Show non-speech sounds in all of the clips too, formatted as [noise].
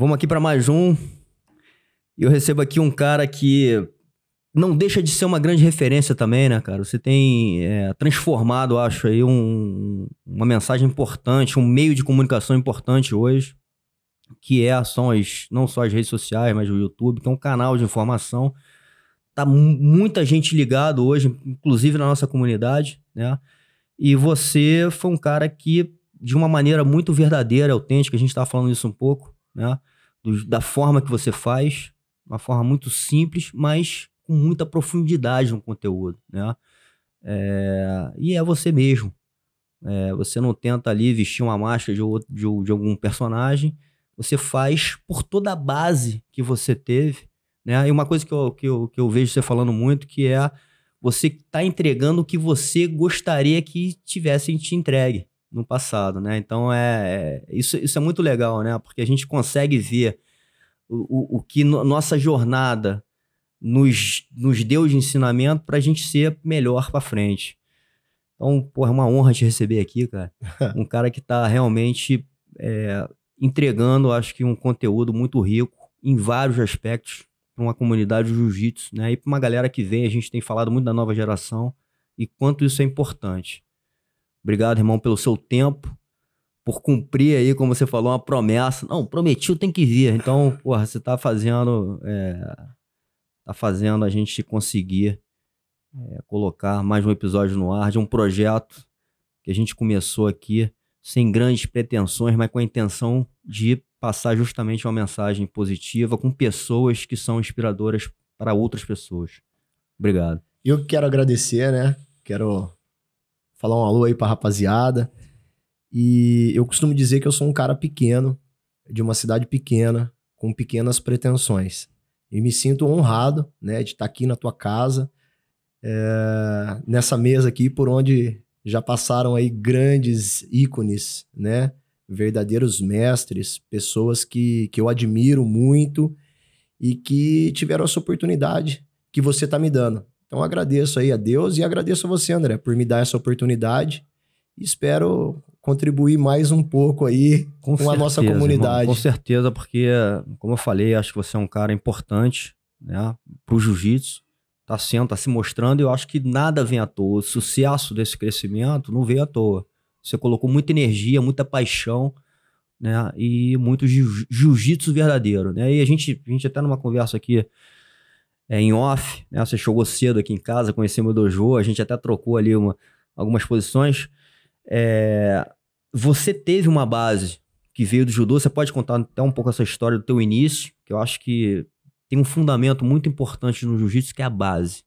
Vamos aqui para mais um. Eu recebo aqui um cara que não deixa de ser uma grande referência também, né, cara? Você tem é, transformado, acho, aí um, uma mensagem importante, um meio de comunicação importante hoje, que é as, não só as redes sociais, mas o YouTube, que é um canal de informação. Tá muita gente ligado hoje, inclusive na nossa comunidade, né? E você foi um cara que, de uma maneira muito verdadeira, autêntica, a gente estava falando isso um pouco, né? Do, da forma que você faz, uma forma muito simples, mas com muita profundidade no conteúdo, né? É, e é você mesmo. É, você não tenta ali vestir uma máscara de, de, de, algum personagem. Você faz por toda a base que você teve, né? E uma coisa que eu, que eu, que eu vejo você falando muito, que é você está entregando o que você gostaria que tivessem te entregue no passado, né? Então é, é, isso, isso é muito legal, né? Porque a gente consegue ver o, o, o que no, nossa jornada nos, nos deu de ensinamento para a gente ser melhor para frente. Então, pô, é uma honra te receber aqui, cara. [laughs] um cara que está realmente é, entregando, acho que, um conteúdo muito rico em vários aspectos para uma comunidade de jiu-jitsu, né? E para uma galera que vem, a gente tem falado muito da nova geração e quanto isso é importante. Obrigado, irmão, pelo seu tempo, por cumprir aí, como você falou, uma promessa. Não, prometiu, tem que vir. Então, porra, você está fazendo é, tá fazendo a gente conseguir é, colocar mais um episódio no ar de um projeto que a gente começou aqui sem grandes pretensões, mas com a intenção de passar justamente uma mensagem positiva com pessoas que são inspiradoras para outras pessoas. Obrigado. Eu quero agradecer, né? Quero falar um alô aí para rapaziada. E eu costumo dizer que eu sou um cara pequeno, de uma cidade pequena, com pequenas pretensões. E me sinto honrado, né, de estar aqui na tua casa, é, nessa mesa aqui, por onde já passaram aí grandes ícones, né, verdadeiros mestres, pessoas que, que eu admiro muito e que tiveram essa oportunidade que você está me dando. Então agradeço aí a Deus e agradeço a você, André, por me dar essa oportunidade. Espero contribuir mais um pouco aí com, com certeza, a nossa comunidade. Irmão, com certeza, porque, como eu falei, acho que você é um cara importante né, para o jiu-jitsu. Está sendo, está se mostrando, e eu acho que nada vem à toa. O sucesso desse crescimento não veio à toa. Você colocou muita energia, muita paixão, né? E muito jiu-jitsu verdadeiro, né? E a gente, a gente até numa conversa aqui é, em off, né? Você chegou cedo aqui em casa, conheceu meu dojo, a gente até trocou ali uma, algumas posições. É, você teve uma base que veio do judô, você pode contar até um pouco essa história do teu início, que eu acho que tem um fundamento muito importante no jiu-jitsu que é a base,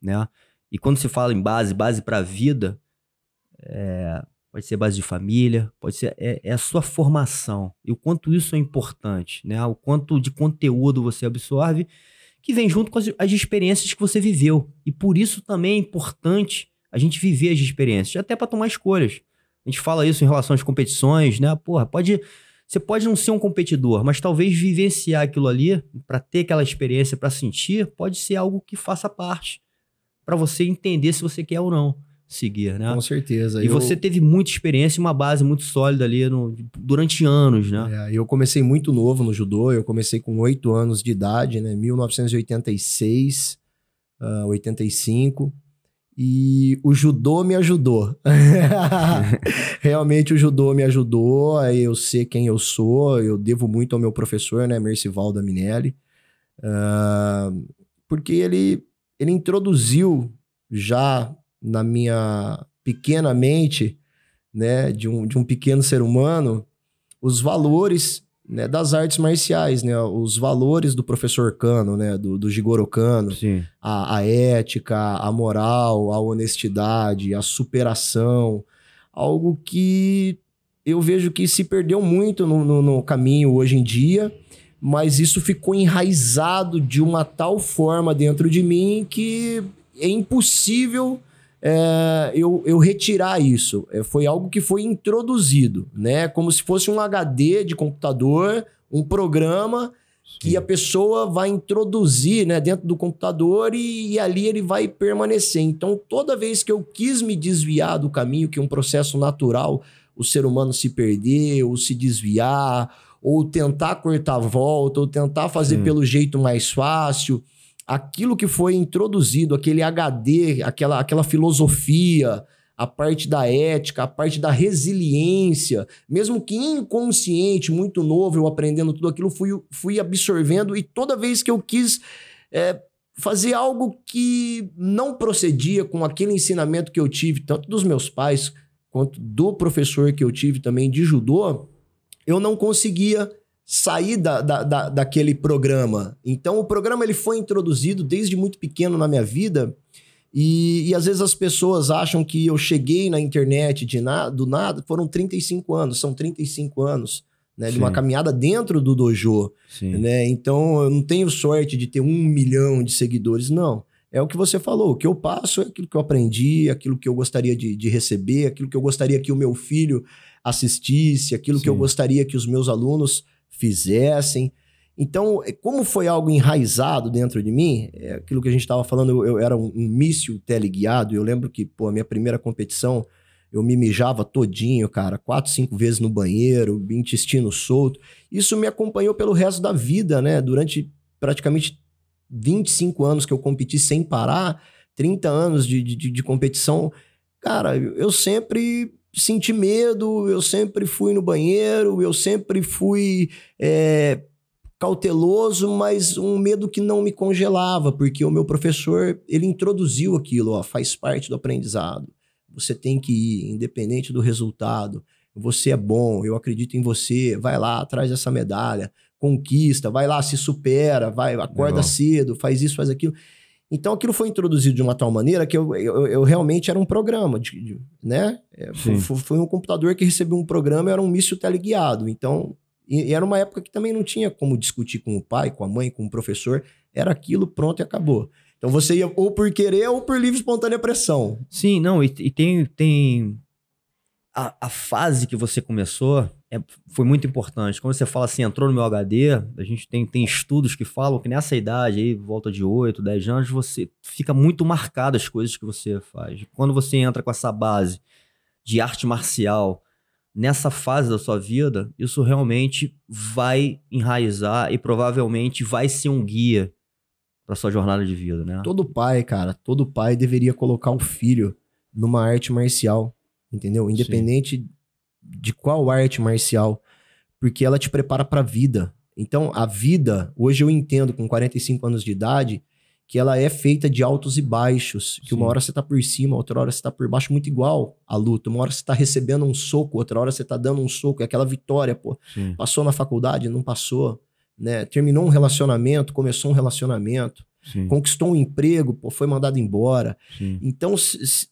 né? E quando se fala em base, base para a vida, é, pode ser base de família, pode ser é, é, a sua formação e o quanto isso é importante, né? O quanto de conteúdo você absorve que vem junto com as, as experiências que você viveu e por isso também é importante a gente viver as experiências, até para tomar escolhas. A gente fala isso em relação às competições, né? Porra, pode. Você pode não ser um competidor, mas talvez vivenciar aquilo ali, para ter aquela experiência, para sentir, pode ser algo que faça parte. para você entender se você quer ou não seguir, né? Com certeza. E eu... você teve muita experiência e uma base muito sólida ali no, durante anos, né? É, eu comecei muito novo no judô, eu comecei com oito anos de idade, né? 1986, uh, 85. E o judô me ajudou. [laughs] Realmente o judô me ajudou a eu ser quem eu sou. Eu devo muito ao meu professor, né, Mercival da Minelli, uh, porque ele, ele introduziu já na minha pequena mente, né, de um, de um pequeno ser humano, os valores né, das artes marciais, né, os valores do professor Kano, né, do, do Jigoro a, a, ética, a moral, a honestidade, a superação, algo que eu vejo que se perdeu muito no, no, no caminho hoje em dia, mas isso ficou enraizado de uma tal forma dentro de mim que é impossível é, eu, eu retirar isso. É, foi algo que foi introduzido, né? Como se fosse um HD de computador, um programa Sim. que a pessoa vai introduzir né, dentro do computador e, e, ali ele vai permanecer. Então, toda vez que eu quis me desviar do caminho, que é um processo natural, o ser humano se perder, ou se desviar, ou tentar cortar a volta, ou tentar fazer pelo jeito mais fácil. Aquilo que foi introduzido, aquele HD, aquela, aquela filosofia, a parte da ética, a parte da resiliência, mesmo que inconsciente, muito novo, eu aprendendo tudo aquilo, fui, fui absorvendo e toda vez que eu quis é, fazer algo que não procedia com aquele ensinamento que eu tive, tanto dos meus pais quanto do professor que eu tive também de judô, eu não conseguia sair da, da, da, daquele programa. Então, o programa ele foi introduzido desde muito pequeno na minha vida e, e às vezes as pessoas acham que eu cheguei na internet de na, do nada, foram 35 anos, são 35 anos né, de uma Sim. caminhada dentro do dojo. Sim. Né? Então, eu não tenho sorte de ter um milhão de seguidores, não. É o que você falou. O que eu passo é aquilo que eu aprendi, aquilo que eu gostaria de, de receber, aquilo que eu gostaria que o meu filho assistisse, aquilo que eu Sim. gostaria que os meus alunos fizessem. Então, é- como foi algo enraizado dentro de mim, é aquilo que a gente estava falando, eu, eu era um, um míssil teleguiado. Eu lembro que, pô, a minha primeira competição, eu me mijava todinho, cara, quatro, cinco vezes no banheiro, intestino solto. Isso me acompanhou pelo resto da vida, né? Durante praticamente 25 anos que eu competi sem parar, 30 anos de, de, de competição. Cara, eu eu sempre senti medo, eu sempre fui no banheiro, eu sempre fui é, cauteloso, mas um medo que não me congelava, porque o meu professor, ele introduziu aquilo, ó, faz parte do aprendizado. Você tem que ir, independente do resultado. Você é bom, eu acredito em você. Vai lá atrás dessa medalha, conquista, vai lá, se supera, vai, acorda Legal. cedo, faz isso, faz aquilo. Então aquilo foi introduzido de uma tal maneira que eu, eu, eu realmente era um programa, de, de- né? É, foi, foi um computador que recebeu um programa, era um míssil teleguiado. Então, e, e era uma época que também não tinha como discutir com o pai, com a mãe, com o professor. Era aquilo, pronto e acabou. Então você ia ou por querer ou por livre espontânea pressão. Sim, não, e, e tem, tem a, a fase que você começou é, foi muito importante. Quando você fala assim, entrou no meu HD, a gente tem, tem estudos que falam que nessa idade aí, volta de 8, 10 anos, você fica muito marcado as coisas que você faz. Quando você entra com essa base de arte marcial nessa fase da sua vida, isso realmente vai enraizar e provavelmente vai ser um guia para sua jornada de vida, né? Todo pai, cara, todo pai deveria colocar o filho numa arte marcial, entendeu? Independente de qual arte marcial, porque ela te prepara pra vida. Então, a vida, hoje eu entendo com 45 anos de idade, que ela é feita de altos e baixos, que uma Sim. hora você tá por cima, outra hora você tá por baixo, muito igual à luta. Uma hora você tá recebendo um soco, outra hora você tá dando um soco, é aquela vitória, pô. Sim. Passou na faculdade, não passou, né? Terminou um relacionamento, começou um relacionamento Sim, conquistou um emprego, pô, foi mandado embora. sim. Então,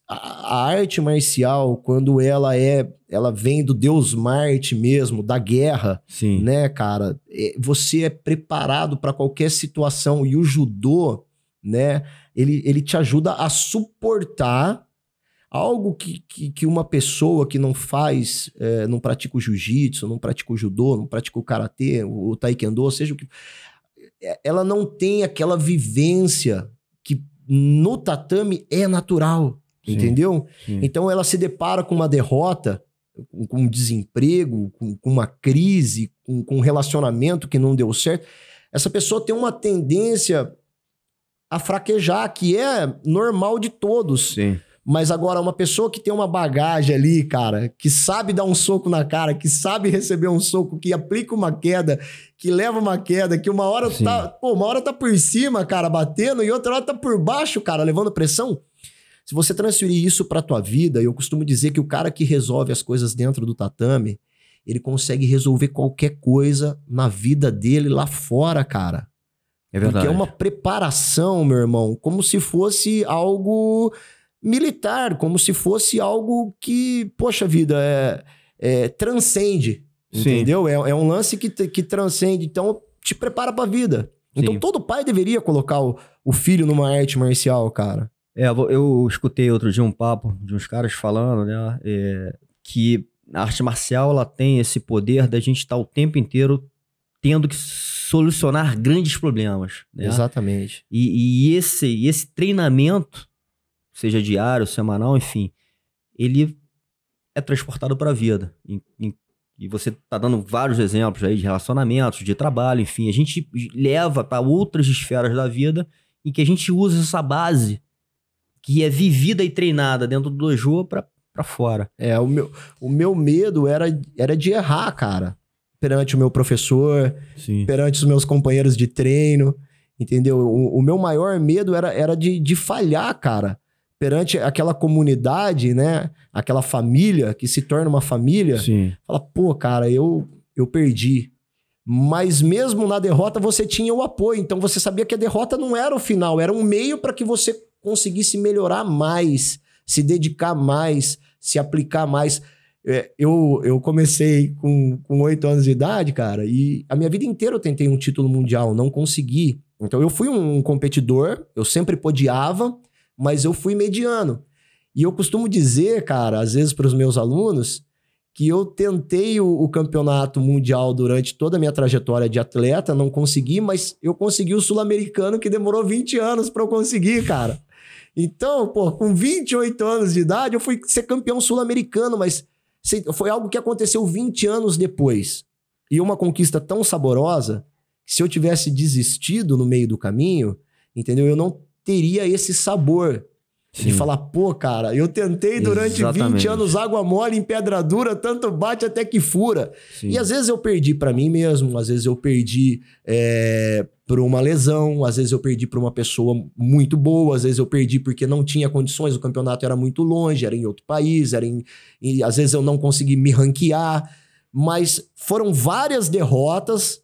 a, arte marcial, quando ela é, ela vem do Deus Marte mesmo, da guerra, Sim. né, cara? é, Você é preparado para qualquer situação e o judô, né? Ele, ele te ajuda a suportar algo que, que, que uma pessoa que não faz, é, não pratica o jiu-jitsu, não pratica o judô, não pratica o karatê, o, taekwondo, seja o que ela não tem aquela vivência que no tatame é natural, Sim. entendeu? sim. Então ela se depara com uma derrota, com, com um desemprego, com, com uma crise, com, com um relacionamento que não deu certo. Essa pessoa tem uma tendência a fraquejar, que é normal de todos. Sim. Mas agora, uma pessoa que tem uma bagagem ali, cara, que sabe dar um soco na cara, que sabe receber um soco, que aplica uma queda, que leva uma queda, que uma hora Sim. tá. Pô, uma hora tá por cima, cara, batendo, e outra hora tá por baixo, cara, levando pressão. Se você transferir isso pra tua vida, eu costumo dizer que o cara que resolve as coisas dentro do tatame, ele consegue resolver qualquer coisa na vida dele lá fora, cara. É verdade. Porque é uma preparação, meu irmão, como se fosse algo militar, como se fosse algo que, poxa vida, é, é, transcende. Sim. Entendeu? É, é um lance que, que transcende. Então, te prepara pra vida. Então, Sim. todo pai deveria colocar o, o filho numa arte marcial, cara. É, eu escutei outro dia um papo de uns caras falando, né, é, que a arte marcial ela tem esse poder da gente estar o tempo inteiro tendo que solucionar grandes problemas, né? Exatamente. E, e esse, e esse treinamento, seja diário, semanal, enfim, ele é transportado para a vida. E, você tá dando vários exemplos aí de relacionamentos, de trabalho, enfim. A gente leva para outras esferas da vida em que a gente usa essa base que é vivida e treinada dentro do dojo para fora. É, o meu, o meu medo era, era de errar, cara. Perante o meu professor, Sim. perante os meus companheiros de treino, entendeu? O, o meu maior medo era, era de, de falhar, cara. Perante aquela comunidade, né? Aquela família que se torna uma família. Sim. Fala, pô, cara, eu, eu perdi. Mas mesmo na derrota você tinha o apoio. Então você sabia que a derrota não era o final, era um meio para que você conseguisse melhorar mais, se dedicar mais, se aplicar mais. É, eu, eu comecei com oito anos de idade, cara, e a minha vida inteira eu tentei um título mundial, não consegui. Então eu fui um competidor, eu sempre podiava, mas eu fui mediano. E eu costumo dizer, cara, às vezes para os meus alunos, que eu tentei o, o, campeonato mundial durante toda a minha trajetória de atleta, não consegui, mas eu consegui o sul-americano que demorou 20 anos para eu conseguir, cara. Então, pô, com 28 anos de idade, eu fui ser campeão sul-americano, mas foi algo que aconteceu 20 anos depois. E uma conquista tão saborosa, que se eu tivesse desistido no meio do caminho, entendeu? Eu não teria esse sabor Sim. De falar, pô, cara, eu tentei durante Exatamente. 20 anos água mole em pedra dura, tanto bate até que fura. Sim. E às vezes eu perdi para mim mesmo, às vezes eu perdi é, por uma lesão, às vezes eu perdi por uma pessoa muito boa, às vezes eu perdi porque não tinha condições, o campeonato era muito longe, era em outro país, era em, e às vezes eu não consegui me ranquear. Mas foram várias derrotas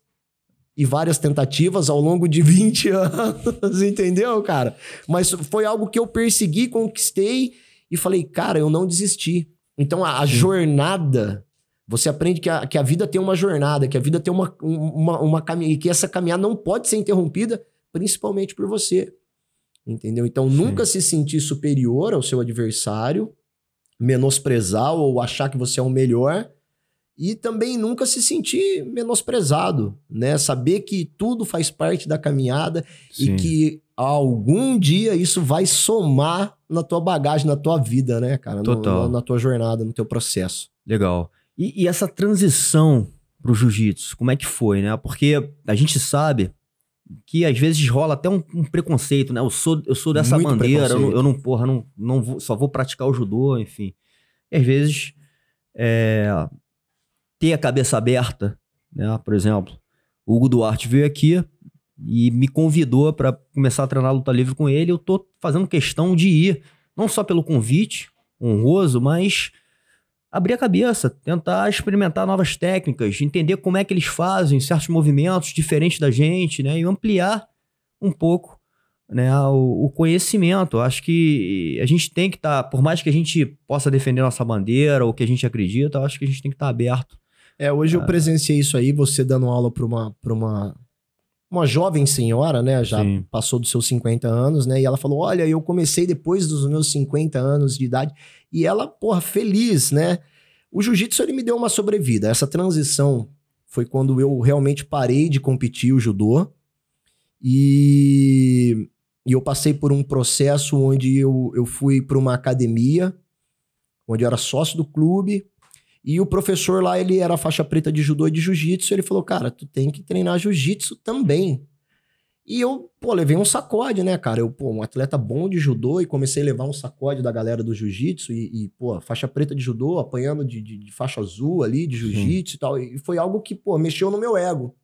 e várias tentativas ao longo de [laughs] 20 anos, entendeu, cara? Mas foi algo que eu persegui, conquistei e falei, cara, eu não desisti. Então a, a jornada, você aprende que a, que a vida tem uma jornada, que a vida tem uma, uma, uma caminhada, que essa caminhada não pode ser interrompida, principalmente por você. Entendeu? Então Sim. nunca se sentir superior ao seu adversário, menosprezar ou achar que você é o melhor e também nunca se sentir menosprezado, né? Saber que tudo faz parte da caminhada Sim. e que algum dia isso vai somar na tua bagagem, na tua vida, né, cara? Total. No, na tua jornada, no teu processo. Legal. E, e essa transição pro jiu-jitsu, como é que foi, né? Porque a gente sabe que às vezes rola até um, um preconceito, né? Eu sou, eu sou dessa Muito bandeira, eu não, eu não, porra, não, não vou, só vou praticar o judô, enfim. E às vezes é, ter a cabeça aberta, né? Por exemplo, o Hugo Duarte veio aqui e me convidou para começar a treinar luta livre com ele. Eu tô fazendo questão de ir, não só pelo convite honroso, mas abrir a cabeça, tentar experimentar novas técnicas, entender como é que eles fazem certos movimentos diferentes da gente, né? E ampliar um pouco né, o, o conhecimento. Acho que a gente tem que estar, tá, por mais que a gente possa defender nossa bandeira ou que a gente acredita, acho que a gente tem que estar tá aberto é, hoje eu ah. presenciei isso aí, você dando aula para uma, pra uma, uma jovem senhora, né? Já Sim. passou dos seus 50 anos, né? E ela falou: Olha, eu comecei depois dos meus 50 anos de idade. E ela, porra, feliz, né? O jiu-jitsu ele me deu uma sobrevida. Essa transição foi quando eu realmente parei de competir o judô. E, e eu passei por um processo onde eu, eu fui para uma academia, onde eu era sócio do clube. E o professor lá, ele era faixa preta de judô e de jiu-jitsu. Ele falou, cara, tu tem que treinar jiu-jitsu também. E eu, pô, levei um sacode, né, cara? Eu, pô, um atleta bom de judô e comecei a levar um sacode da galera do jiu-jitsu e, e, pô, faixa preta de judô, apanhando de, de, de faixa azul ali, de jiu-jitsu e tal. E foi algo que, pô, mexeu no meu ego.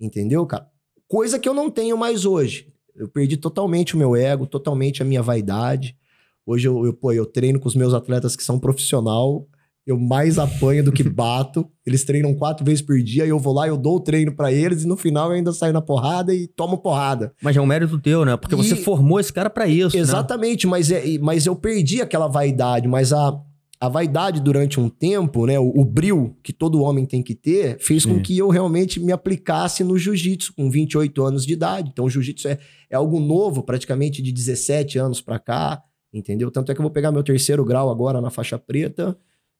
Entendeu, cara? Coisa que eu não tenho mais hoje. Eu perdi totalmente o meu ego, totalmente a minha vaidade. Hoje eu, eu, pô, eu treino com os meus atletas que são profissional eu mais apanho do que [laughs] bato. Eles treinam quatro vezes por dia e eu vou lá, eu dou o treino para eles e no final eu ainda saio na porrada e tomo porrada. Mas é um mérito teu, né? Porque e... você formou esse cara para isso. Né? Exatamente, né? mas, é, mas eu perdi aquela vaidade, mas a, a vaidade durante um tempo, né? O, o bril que todo homem tem que ter, fez Sim. com que eu realmente me aplicasse no jiu-jitsu com 28 anos de idade. Então, o jiu-jitsu é, é algo novo, praticamente de 17 anos para cá, entendeu? Tanto é que eu vou pegar meu terceiro grau agora na faixa preta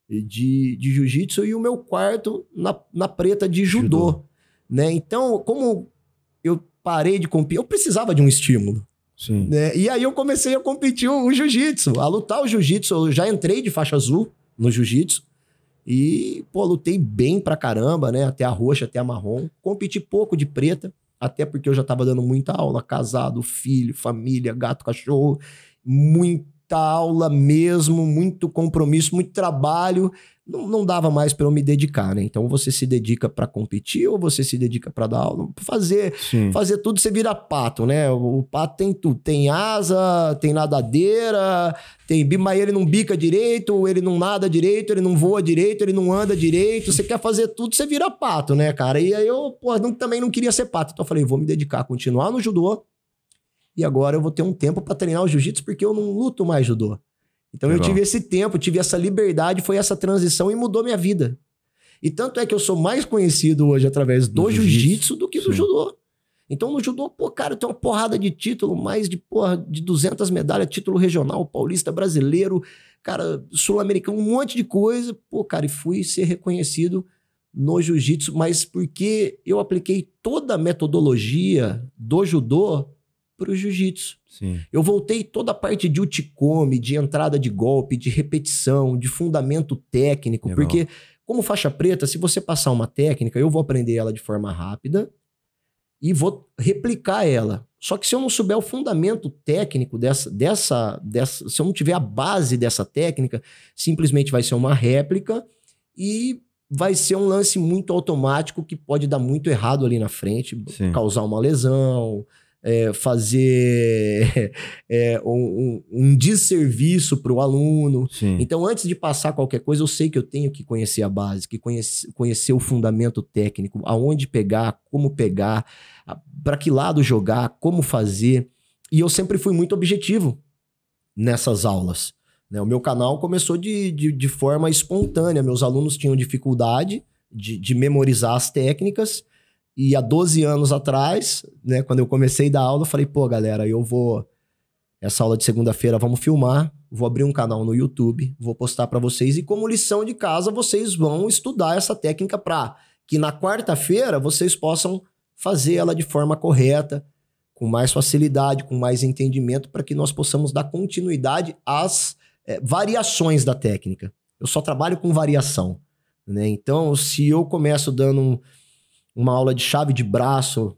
de, de jiu-jitsu e o meu quarto na, na preta de judô, judô. Né? Então, como eu parei de competir, eu precisava de um estímulo. Sim. Né? E aí eu comecei a competir o, o jiu-jitsu, a lutar o jiu-jitsu. Eu já entrei de faixa azul no jiu-jitsu. E, pô, lutei bem pra caramba, né? Até a roxa, até a marrom. Competi pouco de preta, até porque eu já tava dando muita aula, casado, filho, família, gato, cachorro, muita aula mesmo, muito compromisso, muito trabalho não, não dava mais para eu me dedicar, né? Então você se dedica para competir ou você se dedica para dar aula, fazer, Sim. fazer tudo você vira pato, né? O, pato tem tudo, tem asa, tem nadadeira, tem mas ele não bica direito, ele não nada direito, ele não voa direito, ele não anda direito. Você quer fazer tudo, você vira pato, né, cara? E aí eu, pô, não, também não queria ser pato, então eu falei, vou me dedicar, continuar no judô. E agora eu vou ter um tempo para treinar o jiu-jitsu porque eu não luto mais judô. Então Legal. eu tive esse tempo, tive essa liberdade, foi essa transição e mudou minha vida. E tanto é que eu sou mais conhecido hoje através do, jiu-jitsu do que do Sim. judô. Então no judô, pô, cara, tenho uma porrada de título, mais de, porra, de 200 medalhas, título regional, paulista, brasileiro, cara, sul-americano, um monte de coisa. Pô, cara, e fui ser reconhecido no jiu-jitsu, mas porque eu apliquei toda a metodologia do judô para o jiu-jitsu. Eu voltei toda a parte de uticome, de entrada de golpe, de repetição, de fundamento técnico, Legal. porque como faixa preta, se você passar uma técnica, eu vou aprender ela de forma rápida e vou replicar ela. Só que se eu não souber o fundamento técnico dessa, dessa, dessa, se eu não tiver a base dessa técnica, simplesmente vai ser uma réplica e vai ser um lance muito automático que pode dar muito errado ali na frente, Sim. causar uma lesão, é, fazer [laughs] é, um, um, desserviço para o aluno. Sim. Então, antes de passar qualquer coisa, eu sei que eu tenho que conhecer a base, que conhece, conhecer o fundamento técnico, aonde pegar, como pegar, para que lado jogar, como fazer. E eu sempre fui muito objetivo nessas aulas. Né? O meu canal começou de, de, de forma espontânea. Meus alunos tinham dificuldade de, de memorizar as técnicas e há 12 anos atrás, né, quando eu comecei a dar aula, eu falei, pô, galera, eu vou. Essa aula de segunda-feira vamos filmar, vou abrir um canal no YouTube, vou postar para vocês e como lição de casa vocês vão estudar essa técnica para que na quarta-feira vocês possam fazer ela de forma correta, com mais facilidade, com mais entendimento, para que nós possamos dar continuidade às é, variações da técnica. Eu só trabalho com variação. Né? Então, se eu começo dando um, uma aula de chave de braço,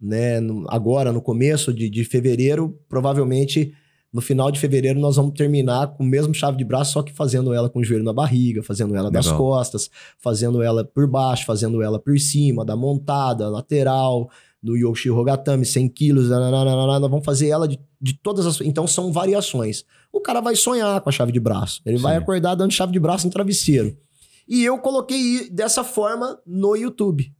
né? agora, no começo de, de fevereiro, provavelmente no final de fevereiro nós vamos terminar com o mesmo chave de braço, só que fazendo ela com o joelho na barriga, fazendo ela Legal. das costas, fazendo ela por baixo, fazendo ela por cima, da montada, lateral, do Yoshi Rogatami, 100 quilos, nós vamos fazer ela de, de todas as... Então são variações. O cara vai sonhar com a chave de braço, ele Sim. vai acordar dando chave de braço no travesseiro. E eu coloquei dessa forma no YouTube.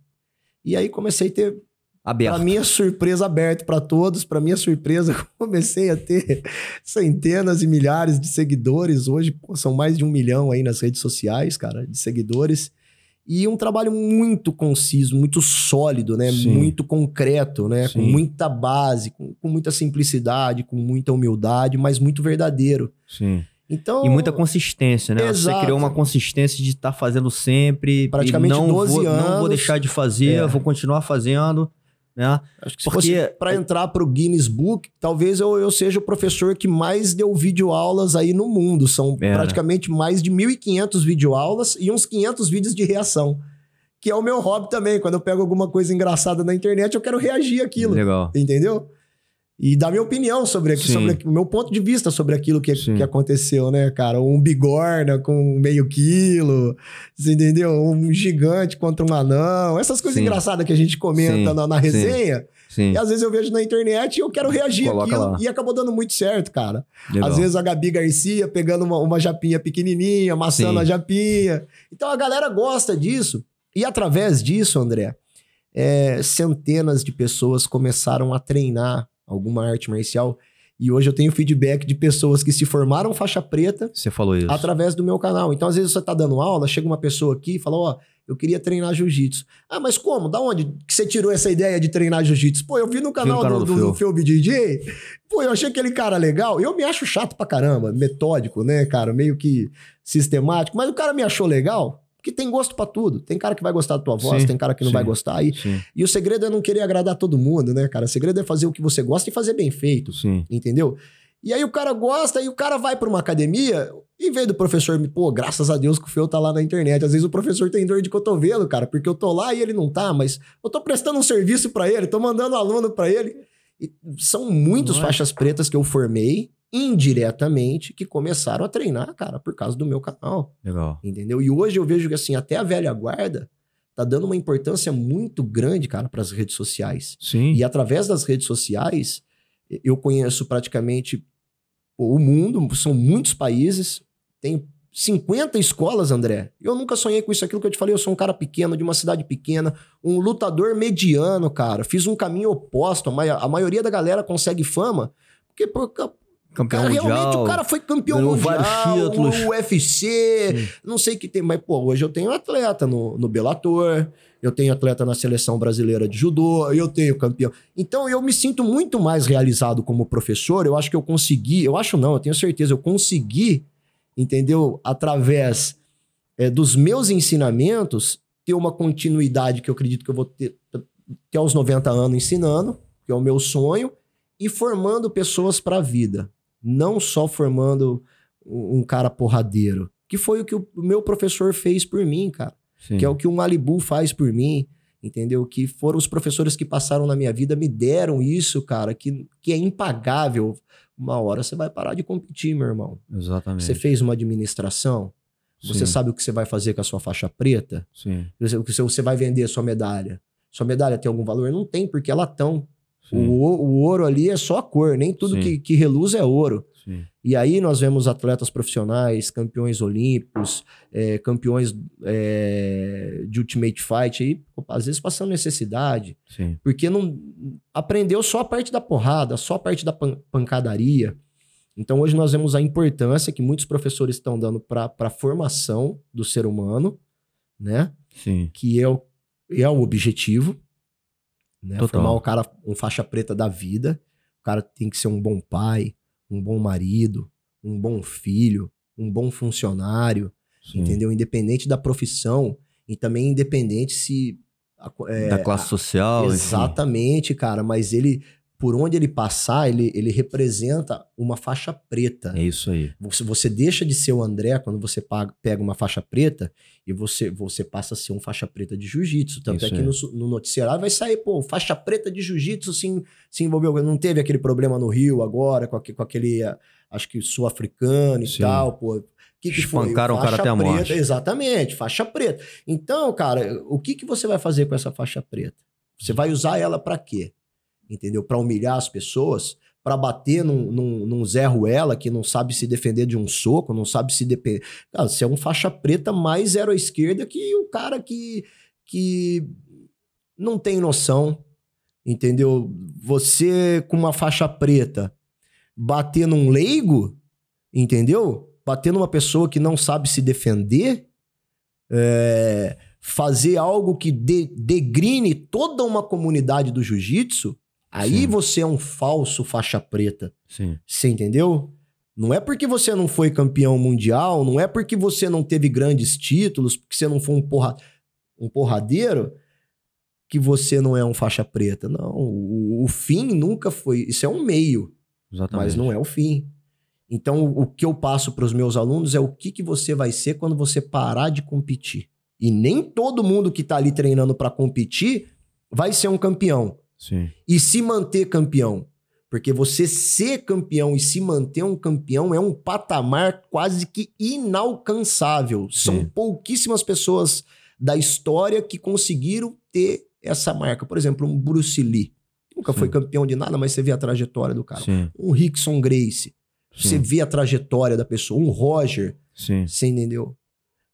E aí comecei a ter aberto. Para minha surpresa, aberto para todos. Para minha surpresa, [laughs] comecei a ter centenas e milhares de seguidores. Hoje pô, são mais de um milhão aí nas redes sociais, cara, de seguidores. E um trabalho muito conciso, muito sólido, né? Sim. Muito concreto, né? Sim. Com muita base, com, com muita simplicidade, com muita humildade, mas muito verdadeiro. Sim. Então, e muita consistência, né? Exato. Você criou uma consistência de estar tá fazendo sempre. Praticamente não 12 vou, anos. Não vou deixar de fazer, é. vou continuar fazendo. Né? Acho que Porque para entrar para o Guinness Book, talvez eu, eu seja o professor que mais deu videoaulas aí no mundo. São é. praticamente mais de 1.500 videoaulas e uns 500 vídeos de reação. Que é o meu hobby também. Quando eu pego alguma coisa engraçada na internet, eu quero reagir aquilo. Legal. Entendeu? E dar minha opinião sobre, aqui, sobre o meu ponto de vista sobre aquilo que, que aconteceu, né, cara? Um bigorna com meio quilo, você entendeu? Um gigante contra um anão, essas coisas Sim. engraçadas que a gente comenta na, na, resenha. Sim. E às vezes eu vejo na internet e eu quero reagir Coloca aquilo. Lá. E acabou dando muito certo, cara. Legal. Às vezes a Gabi Garcia pegando uma, uma japinha pequenininha, amassando a japinha. Então a galera gosta disso. E através disso, André, é, centenas de pessoas começaram a treinar alguma arte marcial. E hoje eu tenho feedback de pessoas que se formaram faixa preta. Você falou isso. Através do meu canal. Então, às vezes você tá dando aula, chega uma pessoa aqui e fala: Ó, oh, eu queria treinar jiu-jitsu. Ah, mas como? Da onde que você tirou essa ideia de treinar jiu-jitsu? Pô, eu vi no canal, vi canal do, do, do, do DJ. Pô, eu achei aquele cara legal. Eu me acho chato pra caramba, metódico, né, cara? Meio que sistemático. Mas o cara me achou legal. Porque tem gosto para tudo. Tem cara que vai gostar da tua voz, sim, tem cara que não sim, vai gostar. E, e o segredo é não querer agradar todo mundo, né, cara? O segredo é fazer o que você gosta e fazer bem feito. Entendeu? E aí o cara gosta e o cara vai pra uma academia, em vez do professor me, pô, graças a Deus que o Feu tá lá na internet. Às vezes o professor tem dor de cotovelo, cara, porque eu tô lá e ele não tá, mas eu tô prestando um serviço para ele, tô mandando aluno para ele. E são muitos Não é? faixas pretas que eu formei indiretamente que começaram a treinar, cara, por causa do meu canal, Legal. entendeu? E hoje eu vejo que assim, até a velha guarda tá dando uma importância muito grande, cara, para as redes sociais. Sim. E através das redes sociais, eu conheço praticamente o mundo, são muitos países, tenho 50 escolas, André. Eu nunca sonhei com isso, aquilo que eu te falei, eu sou um cara pequeno, de uma cidade pequena, um lutador mediano, cara. Fiz um caminho oposto, a, ma- a maioria da galera consegue fama, porque ca- Campeão cara, realmente mundial. o cara foi campeão mundial, vários títulos. o UFC, Sim. não sei o que tem, mas pô, hoje eu tenho atleta no, no Bellator, eu tenho atleta na seleção brasileira de judô, eu tenho campeão. Então eu me sinto muito mais realizado como professor. Eu acho que eu consegui, eu acho não, eu tenho certeza, eu consegui, entendeu? Através é, dos meus ensinamentos, ter uma continuidade que eu acredito que eu vou ter até aos 90 anos ensinando, que é o meu sonho, e formando pessoas para a vida. Não só formando um cara porradeiro. Que foi o que o meu professor fez por mim, cara Sim. que é o que o Malibu faz por mim, entendeu? Que foram os professores que passaram na minha vida, me deram isso, cara, que, que é impagável. Uma hora você vai parar de competir, meu irmão. Exatamente. Você fez uma administração, você Sim. sabe o que você vai fazer com a sua faixa preta, Sim. você- você- você vai vender a sua medalha. Sua medalha tem algum valor? Não tem, porque é latão. O, Sim. o- o ouro ali é só a cor, nem tudo que, que reluz é ouro. Sim. E aí nós vemos atletas profissionais, campeões olímpicos, é, campeões é, de Ultimate Fight aí, às vezes passando necessidade, Sim. porque não aprendeu só a parte da porrada, só a parte da pan- pancadaria. Então hoje nós vemos a importância que muitos professores estão dando para a formação do ser humano, né? Sim. Que é o, é o objetivo, né? Total. Formar o cara um faixa preta da vida. O cara tem que ser um bom pai, um bom marido, um bom filho, um bom funcionário, Sim. entendeu? Independente da profissão e também independente se é, da classe social. Exatamente, cara, mas ele por onde ele passar, ele, ele representa uma faixa preta. É isso aí. Você, você deixa de ser o André quando você paga- pega uma faixa preta e você, você passa a ser um faixa preta de jiu-jitsu. Tanto Isso é que no, no noticiário vai sair, pô, faixa preta de jiu-jitsu se, se envolveu. Não teve aquele problema no Rio agora, com, aque- com aquele, acho que sul-africano e Sim. tal, pô. Que, que foi? Espancaram o cara até a preta, morte. Exatamente, faixa preta. Então, cara, o que, que você vai fazer com essa faixa preta? Você vai usar ela pra quê? Entendeu? Pra humilhar as pessoas? Pra bater num, num, num Zé Ruela que não sabe se defender de um soco, não sabe se defender. Cara, você é um faixa preta mais zero à esquerda que o cara que, que não tem noção, entendeu? Você com uma faixa preta bater num leigo, entendeu? Bater numa pessoa que não sabe se defender, é, fazer algo que de- degrine toda uma comunidade do jiu-jitsu, aí Sim. você é um falso faixa preta. Sim. Você entendeu? Não é porque você não foi campeão mundial, não é porque você não teve grandes títulos, porque você não foi um, porra, um porradeiro, que você não é um faixa preta. Não, o, o fim nunca foi. Isso é um meio, Exatamente. mas não é o fim. Então, o, o que eu passo para os meus alunos é o que, que você vai ser quando você parar de competir. E nem todo mundo que tá ali treinando para competir vai ser um campeão Sim. e se manter campeão. Porque você ser campeão e se manter um campeão é um patamar quase que inalcançável. São Sim. pouquíssimas pessoas da história que conseguiram ter essa marca. Por exemplo, um Bruce Lee. Nunca Sim. foi campeão de nada, mas você vê a trajetória do cara. Sim. Um Rickson Grace. Você vê a trajetória da pessoa. Um Roger. Sim. Você entendeu?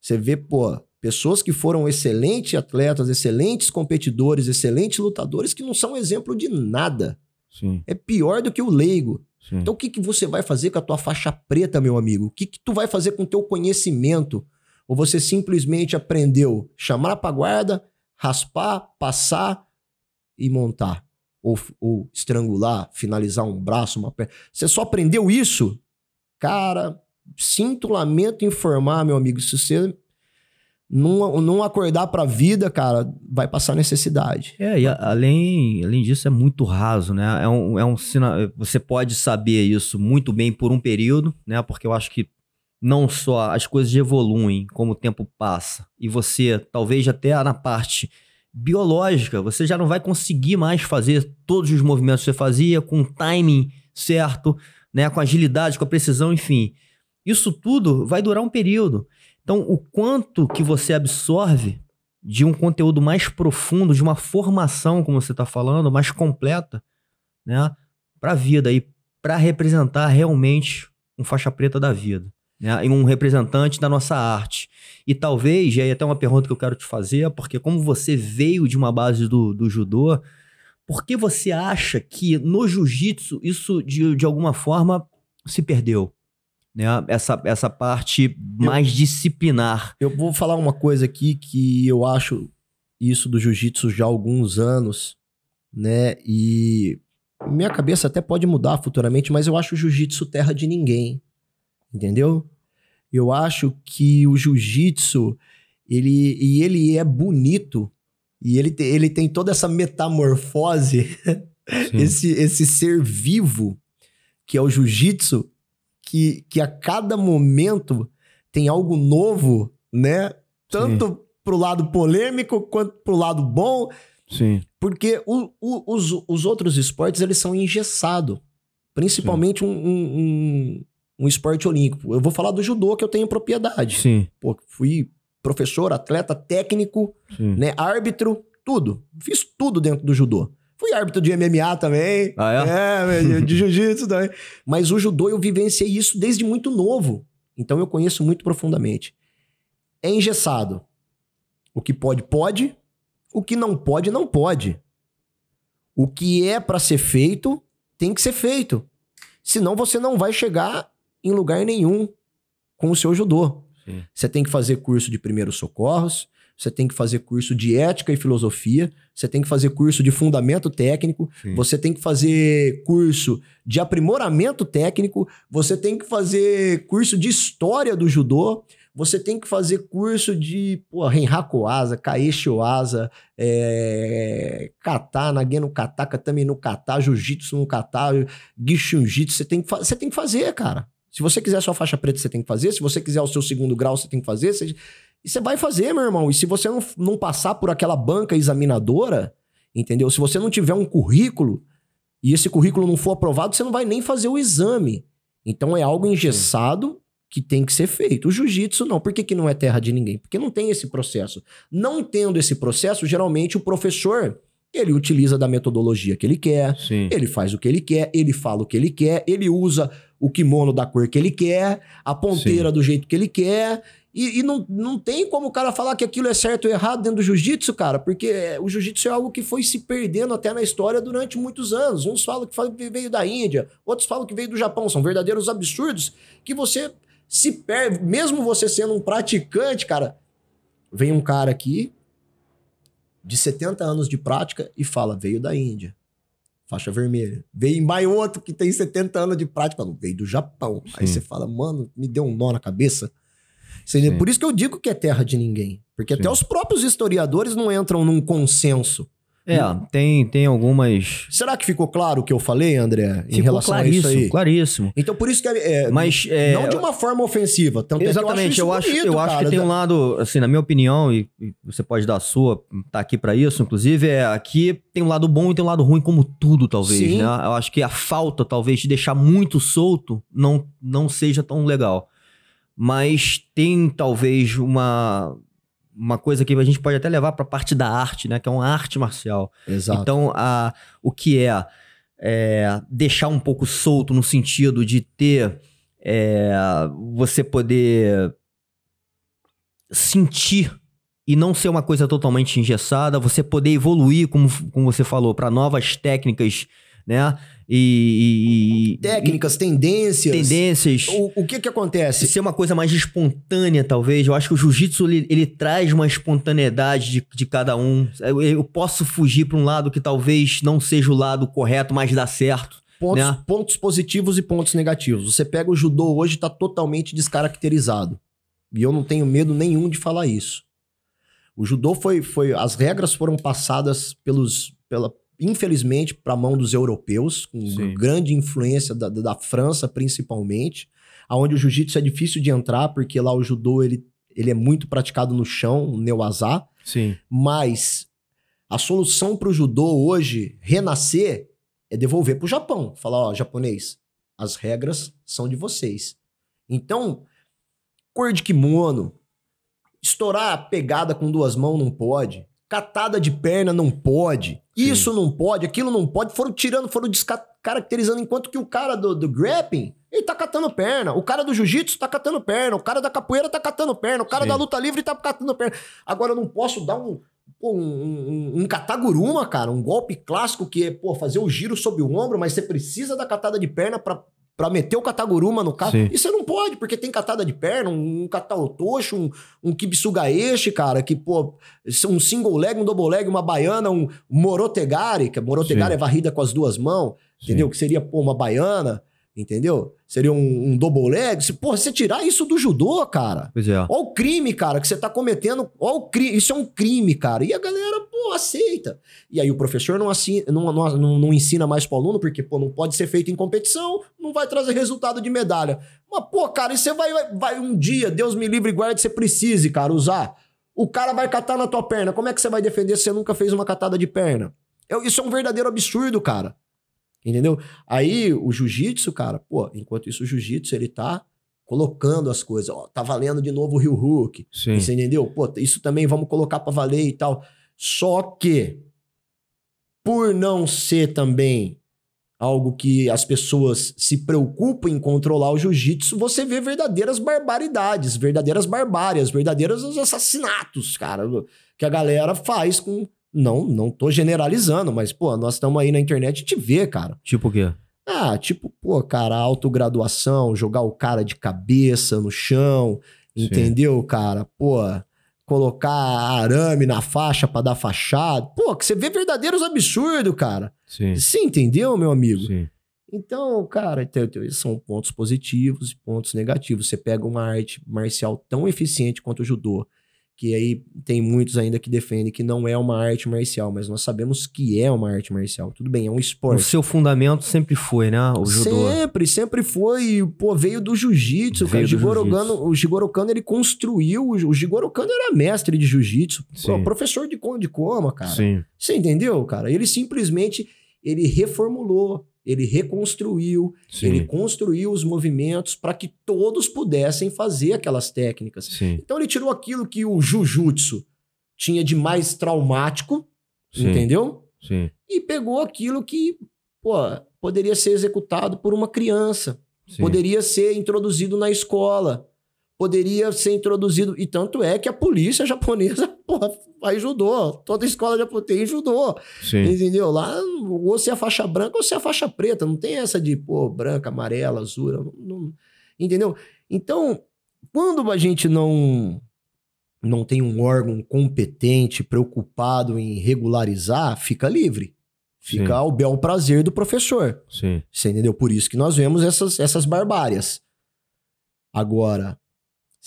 Você vê, pô, pessoas que foram excelentes atletas, excelentes competidores, excelentes lutadores que não são exemplo de nada. Sim. É pior do que o leigo. Sim. Então o que, que você vai fazer com a tua faixa preta, meu amigo? O que, que tu vai fazer com o teu conhecimento? Ou você simplesmente aprendeu chamar pra guarda, raspar, passar e montar? Ou, ou estrangular, finalizar um braço, uma perna. Você só aprendeu isso? Cara, sinto lamento informar, meu amigo, se você não, não acordar pra vida, cara, vai passar necessidade. É, e a- além, além disso, é muito raso, né? É um, é um sina... Você pode saber isso muito bem por um período, né? Porque eu acho que não só as coisas evoluem como o tempo passa, e você, talvez até na parte biológica, você já não vai conseguir mais fazer todos os movimentos que você fazia com o timing certo, né? Com agilidade, com a precisão, enfim. Isso tudo vai durar um período. Então, o quanto que você absorve de um conteúdo mais profundo, de uma formação, como você está falando, mais completa, né, para a vida e para representar realmente um faixa preta da vida, né, e um representante da nossa arte. E talvez, e aí até uma pergunta que eu quero te fazer, porque como você veio de uma base do, do judô, por que você acha que no jiu-jitsu isso de, de alguma forma se perdeu? Né? Essa, essa parte mais disciplinar. Eu vou falar uma coisa aqui que eu acho isso do jiu-jitsu já há alguns anos, né? E minha cabeça até pode mudar futuramente, mas eu acho o jiu-jitsu terra de ninguém. Entendeu? Eu acho que o jiu-jitsu, ele, e ele é bonito, e ele, te- ele tem toda essa metamorfose, [laughs] esse, esse ser vivo que é o jiu-jitsu, que, que a cada momento tem algo novo, né? Tanto pro lado polêmico quanto pro lado bom, Sim. porque o- o- os, os outros esportes, eles são engessados. Principalmente um, um, um, um esporte olímpico. Eu vou falar do judô, que eu tenho propriedade. Sim. Pô, fui professor, atleta, técnico, Sim. né? Árbitro, tudo. Fiz tudo dentro do judô. Fui árbitro de MMA também. Ah, é? É, de jiu-jitsu também. Mas o judô eu vivenciei isso desde muito novo. Então eu conheço muito profundamente. É engessado. O que pode, pode. O que não pode, não pode. O que é pra ser feito, tem que ser feito. Senão você não vai chegar em lugar nenhum com o seu judô. Sim. Você tem que fazer curso de primeiros socorros, você tem que fazer curso de ética e filosofia, você tem que fazer curso de fundamento técnico, Sim. você tem que fazer curso de aprimoramento técnico, você tem que fazer curso de história do judô, você tem que fazer curso de pô, Renhaku Asa, Kaeshi Oasa, é, kata, nage no kata, katame no kata, jiu-jitsu no kata, gishun-jitsu, você tem, que você tem que fazer, cara. Se você quiser sua faixa preta, você tem que fazer. Se você quiser o seu segundo grau, você tem que fazer. Você- E você vai fazer, meu irmão. E se você não, não passar por aquela banca examinadora, entendeu? Se você não tiver um currículo e esse currículo não for aprovado, você não vai nem fazer o exame. Então é algo engessado que tem que ser feito. O jiu-jitsu não. Por que, que não é terra de ninguém? Porque não tem esse processo. Não tendo esse processo, geralmente o professor, ele utiliza da metodologia que ele quer, Sim. ele faz o que ele quer, ele fala o que ele quer, ele usa o kimono da cor que ele quer, a ponteira do jeito que ele quer. E, e não, não tem como o cara falar que aquilo é certo ou errado dentro do jiu-jitsu, cara, porque é, o jiu-jitsu é algo que foi se perdendo até na história durante muitos anos. Uns falam que veio da Índia, outros falam que veio do Japão. São verdadeiros absurdos que você se perde, mesmo você sendo um praticante, cara. Vem um cara aqui de 70 anos de prática e fala: veio da Índia faixa vermelha. Veio mais outro que tem 70 anos de prática, fala, veio do Japão. Aí você fala, mano, me deu um nó na cabeça. Sim. Por isso que eu digo que é terra de ninguém. Porque Sim. até os próprios historiadores não entram num consenso. É, tem, tem algumas. Será que ficou claro o que eu falei, André, em Ficou relação a isso claríssimo, aí? claríssimo. Então, por isso que é, é, Mas. é, não de uma forma ofensiva. Tanto Exatamente, é eu acho, eu acho cara. que tem um lado, assim, na minha opinião, e, e você pode dar a sua, tá aqui pra isso, inclusive, é aqui tem um lado bom e tem um lado ruim, como tudo, talvez, Sim. né? Eu acho que a falta, talvez, de deixar muito solto não, não seja tão legal. Mas tem, talvez, uma, uma coisa que a gente pode até levar pra parte da arte, né? Que é uma arte marcial. Exato. Então, a, o que é, é deixar um pouco solto no sentido de ter é, você poder sentir e não ser uma coisa totalmente engessada, você poder evoluir, como, como você falou, para novas técnicas, né? E, e- Técnicas, tendências. e tendências. O, o que que acontece? Ser uma coisa mais espontânea, talvez. Eu acho que o jiu-jitsu ele, ele traz uma espontaneidade de, de cada um. Eu, eu posso fugir para um lado que talvez não seja o lado correto, mas dá certo. Pontos, né? pontos positivos e pontos negativos. Você pega o judô hoje, tá totalmente descaracterizado. E eu não tenho medo nenhum de falar isso. O judô foi, foi. As regras foram passadas pelos. Pela, infelizmente, para a mão dos europeus, com Sim. grande influência da, da, França, principalmente, aonde o jiu-jitsu é difícil de entrar, porque lá o judô ele, ele é muito praticado no chão, no neuazá. Sim. Mas a solução para o judô hoje renascer é devolver para o Japão. Falar, ó, japonês, as regras são de vocês. Então, cor de kimono, estourar a pegada com duas mãos não pode. Catada de perna não pode. Sim. Isso não pode, aquilo não pode. Foram tirando, foram descaracterizando, enquanto que o cara do, do grappling, ele tá catando perna. O cara do jiu-jitsu tá catando perna. O cara da capoeira tá catando perna. O cara Sim. da luta livre tá catando perna. Agora eu não posso dar um, pô, um, um, um kataguruma, cara, um golpe clássico que é, pô, fazer o giro sob o ombro, mas você precisa da catada de perna pra, pra meter o kataguruma no. Sim. E você não pode, porque tem catada de perna, um, um kataotoshi, um, um kibisugaeshi, cara, que, pô, um single leg, um double leg, uma baiana, um morotegari, que morotegari Sim. é varrida com as duas mãos, Sim. entendeu? Que seria, pô, uma baiana, entendeu? Seria um, um double leg. Se, Pô, você tirar isso do judô, cara... Pois é. Olha o crime, cara, que você tá cometendo. Olha o crime. Isso é um crime, cara. E a galera, pô, aceita. E aí o professor não, assi- não, não, não- ensina mais pro aluno, porque, pô, não pode ser feito em competição, não vai trazer resultado de medalha. Mas, pô, cara, e você vai, vai, vai um dia, Deus me livre e guarde, você precise, cara, usar. O cara vai catar na tua perna. Como é que você vai defender se você nunca fez uma catada de perna? Eu- isso é um verdadeiro absurdo, cara. Entendeu? Aí o jiu-jitsu, cara, pô, enquanto isso o jiu-jitsu, ele tá colocando as coisas. Ó, tá valendo de novo o Rio. Sim. Você entendeu? Pô, isso também vamos colocar pra valer e tal. Só que, por não ser também algo que as pessoas se preocupam em controlar o jiu-jitsu, você vê verdadeiras barbaridades, verdadeiras barbárias, verdadeiros assassinatos, cara, que a galera faz com. Não, não tô generalizando, mas, pô, nós estamos aí na internet e te vê, cara. Tipo o quê? Ah, tipo, pô, cara, autograduação, jogar o cara de cabeça no chão, Sim. entendeu, cara? Pô, colocar arame na faixa pra dar fachada. Pô, que você vê verdadeiros absurdos, cara. Sim. Você entendeu, meu amigo? Sim. Então, cara, te- te- são pontos positivos e pontos negativos. Você pega uma arte marcial tão eficiente quanto o judô, que aí tem muitos ainda que defendem que não é uma arte marcial, mas nós sabemos que é uma arte marcial. Tudo bem, é um O esporte. seu fundamento sempre foi, né? O judô. Sempre, sempre foi. Pô, veio do jiu-jitsu, cara. O Jigoro jiu-jitsu. Kano- o Jigoro Kano, ele construiu. O Jigoro Kano era mestre de jiu-jitsu. Professor de Conde Coma, cara. Sim. Você entendeu, cara? Ele simplesmente ele reformulou, ele reconstruiu, Sim. ele construiu os movimentos para que todos pudessem fazer aquelas técnicas. Sim. Então ele tirou aquilo que o Jujutsu tinha de mais traumático, Sim. entendeu? Sim. E pegou aquilo que, pô, poderia ser executado por uma criança, poderia ser introduzido na escola, poderia ser introduzido. E tanto é que a polícia japonesa, porra, faz judô. Toda escola japonesa tem judô. Sim. Entendeu? Lá, ou se é a faixa branca ou se é a faixa preta. Não tem essa de, pô, branca, amarela, azul. não- não- entendeu? Então, quando a gente não não tem um órgão competente, preocupado em regularizar, fica livre. Fica Sim. ao bel prazer do professor. Sim. Você entendeu? Por isso que nós vemos essas, essas barbárias. Agora,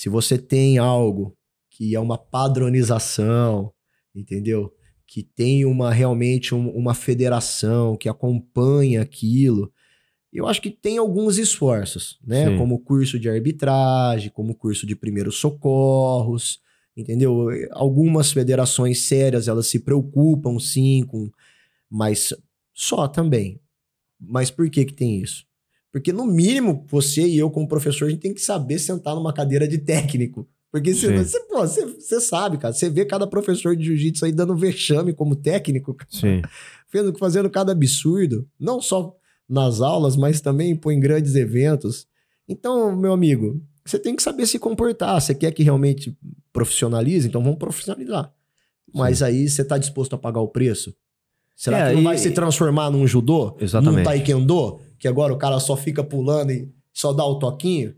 se você tem algo que é uma padronização, entendeu? Que tem uma realmente um- uma federação que acompanha aquilo, eu acho que tem alguns esforços, né? Sim. Como curso de arbitragem, como curso de primeiros socorros, entendeu? Algumas federações sérias, elas se preocupam sim com mas só também. Mas por que que tem isso? Porque no mínimo você e eu como professor a gente tem que saber sentar numa cadeira de técnico. Porque senão, Sim. você, pô, você, você sabe, cara, você vê cada professor de jiu-jitsu aí dando vexame como técnico, cara, Sim. [laughs] fazendo, fazendo cada absurdo, não só nas aulas, mas também pô, em grandes eventos. Então, meu amigo, você tem que saber se comportar. Você quer que realmente profissionalize? Então vamos profissionalizar. Mas aí você tá disposto a pagar o preço? Será É, que não e- vai se transformar num judô? Exatamente. Num taekwondo? Que agora o cara só fica pulando e só dá o toquinho?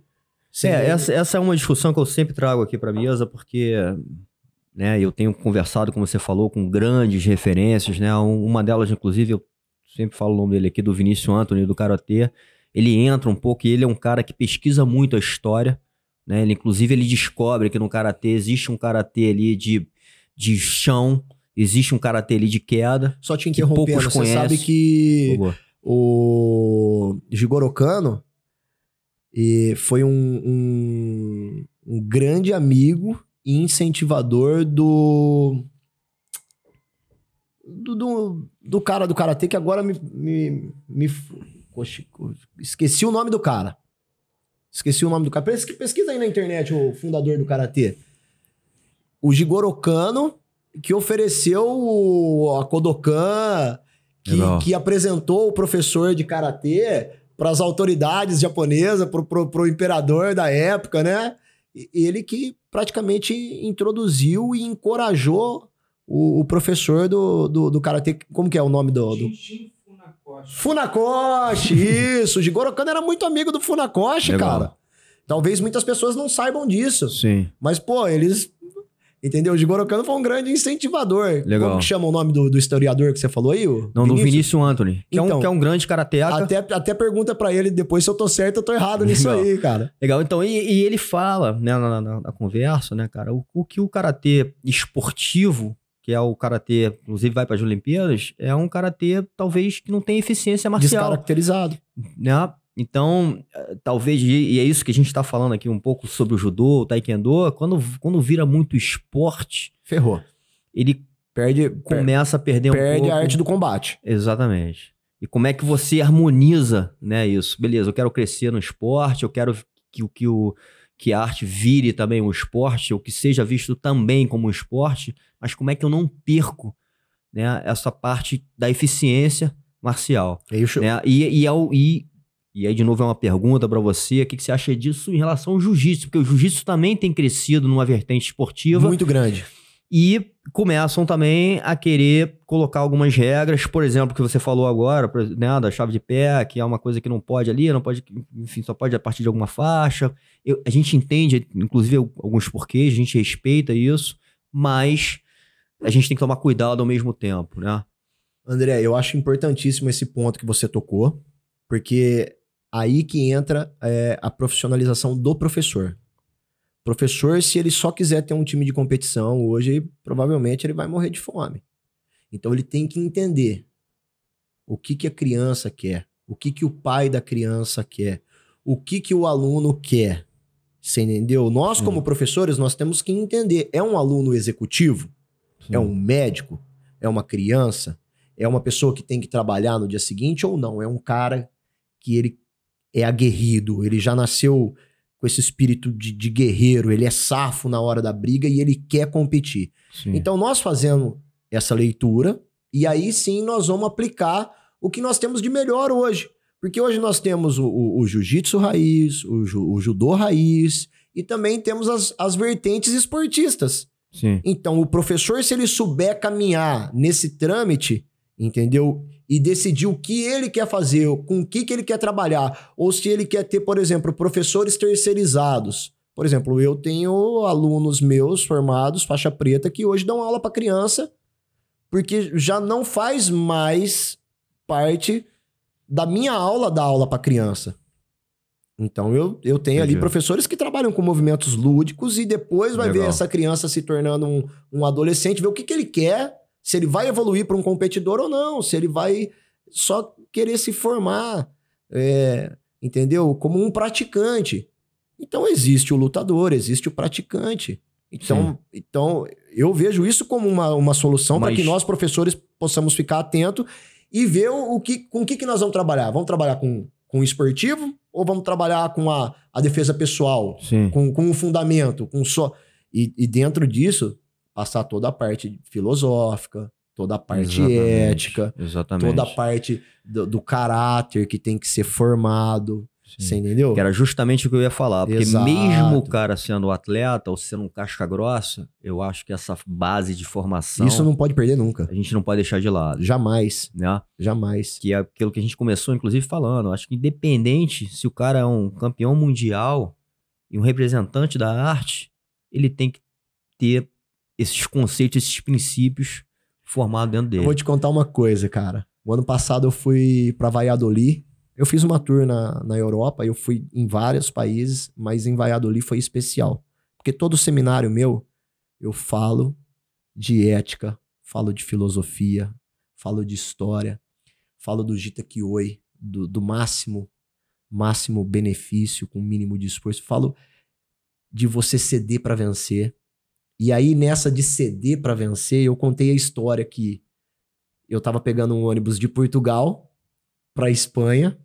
Você É, entende? essa, essa é uma discussão que eu sempre trago aqui pra mesa, porque né, eu tenho conversado, como você falou, com grandes referências, né? Um- Uma delas, inclusive, eu sempre falo o nome dele aqui, do Vinícius Anthony, do Karatê. Ele entra um pouco e ele é um cara que pesquisa muito a história, né? Ele, inclusive, ele descobre que no Karatê existe um Karatê ali de de chão, existe um karatê ali de queda. Só te Que interrompendo, poucos você sabe conhecem. que o Jigoro Kano e foi um, um, um grande amigo e incentivador do, do, do, do cara do Karatê, que agora me... me, me esqueci o nome do cara. Esqueci o nome do cara. Pes- Pesquisa aí na internet o fundador do Karatê. O Jigoro Kano, que ofereceu o- a Kodokan, que, que apresentou o professor de Karatê para as autoridades japonesas, pro, pro imperador da época, né? E- Ele que praticamente introduziu e encorajou o, o professor do, do, do Karatê. Como que é o nome do... do... Funakoshi, isso. [laughs] O Jigoro Kano era muito amigo do Funakoshi, Legal. cara. Talvez muitas pessoas não saibam disso. Sim. Mas, pô, eles. Entendeu? O Jigoro Kano foi um grande incentivador. Legal. Como que chama o nome do, do historiador que você falou aí? O Não, do Vinícius Anthony, que, é, um, Então, que é um grande karateca. Até, até pergunta pra ele depois se eu tô certo ou tô errado [laughs] nisso Legal. aí, cara. Legal, então, e, e ele fala, né, na, na- na conversa, né, cara, o, o que o karatê esportivo, que é o karatê, inclusive vai para as Olimpíadas, é um karatê talvez que não tem eficiência marcial, Descaracterizado. né? Então, eh, talvez, e é isso que a gente tá falando aqui um pouco sobre o judô, o taekwondo, quando, quando vira muito esporte, Ferrou. ele Perde, per- começa a perder um perde pouco. a arte do combate. Exatamente. E como é que você harmoniza, né, isso? Beleza, eu quero crescer no esporte, eu quero que, que, o, que a arte vire também um esporte, ou que seja visto também como um esporte, mas como é que eu não perco né, essa parte da eficiência marcial? Show- Né? E, e, é e, e aí, de novo, é uma pergunta pra você, o que, que você acha disso em relação ao jiu-jitsu? Porque o jiu-jitsu também tem crescido numa vertente esportiva muito grande. e começam também a querer colocar algumas regras, por exemplo, que você falou agora, né, da chave de pé, que é uma coisa que não pode ali, não pode, enfim, só pode a partir de alguma faixa. Eu- a gente entende, inclusive, alguns porquês, a gente respeita isso, mas a gente tem que tomar cuidado ao mesmo tempo, né? André, eu acho importantíssimo esse ponto que você tocou, porque aí que entra é, a profissionalização do professor. Professor, se ele só quiser ter um time de competição hoje, provavelmente ele vai morrer de fome. Então ele tem que entender o que, que a criança quer, o que, que o pai da criança quer, o que, que o aluno quer. Você entendeu? Nós, Sim. como professores, nós temos que entender. É um aluno executivo? É um médico? É uma criança? É uma pessoa que tem que trabalhar no dia seguinte ou não? É um cara que ele é aguerrido, ele já nasceu com esse espírito de, de guerreiro, ele é safo na hora da briga e ele quer competir. Sim. Então, nós fazendo essa leitura, e aí sim nós vamos aplicar o que nós temos de melhor hoje. Porque hoje nós temos o, o- o jiu-jitsu raiz, o, ju- o judô raiz, e também temos as, as vertentes esportistas. Sim. Então, o professor, se ele souber caminhar nesse trâmite, entendeu? E decidir o que ele quer fazer, com o que, que ele quer trabalhar, ou se ele quer ter, por exemplo, professores terceirizados. Por exemplo, eu tenho alunos meus formados, faixa preta, que hoje dão aula para criança, porque já não faz mais parte da minha aula dar aula para criança. Então eu, eu tenho ali Entendi. professores que trabalham com movimentos lúdicos e depois vai ver Legal. essa criança se tornando um, um adolescente, ver o que, que ele quer, se ele vai evoluir para um competidor ou não, se ele vai só querer se formar, é, entendeu? Como um praticante. Então existe o lutador, existe o praticante. Então, então eu vejo isso como uma, uma solução para Mas- que nós, professores, possamos ficar atentos e ver o, o que, com o que, que nós vamos trabalhar. Vamos trabalhar com, com o esportivo ou vamos trabalhar com a, a defesa pessoal? Sim. com, com um fundamento, com só. E, e dentro disso, passar toda a parte filosófica, toda a parte Exatamente. ética, Exatamente. toda a parte do, do caráter que tem que ser formado. Sim. Você entendeu? Que era justamente o que eu ia falar. Porque Exato. mesmo o cara sendo atleta ou sendo um casca grossa, eu acho que essa base de formação Isso não pode perder nunca. a gente não pode deixar de lado, Jamais. né? Jamais. Que é aquilo que a gente começou, inclusive, falando. Eu Acho que independente se o cara é um campeão mundial e um representante da arte, ele tem que ter esses conceitos, esses princípios formados dentro Eu dele. vou te contar uma coisa, cara. O ano passado eu fui pra Valladolid. Eu fiz uma tour na, na Europa, eu fui em vários países, mas em Valladolid foi especial. Porque todo seminário meu, eu falo de ética, falo de filosofia, falo de história, falo do Gita Kioi, do, do máximo, máximo benefício com mínimo de esforço, falo de você ceder para vencer. E aí nessa de ceder para vencer, eu contei a história que eu tava pegando um ônibus de Portugal para Espanha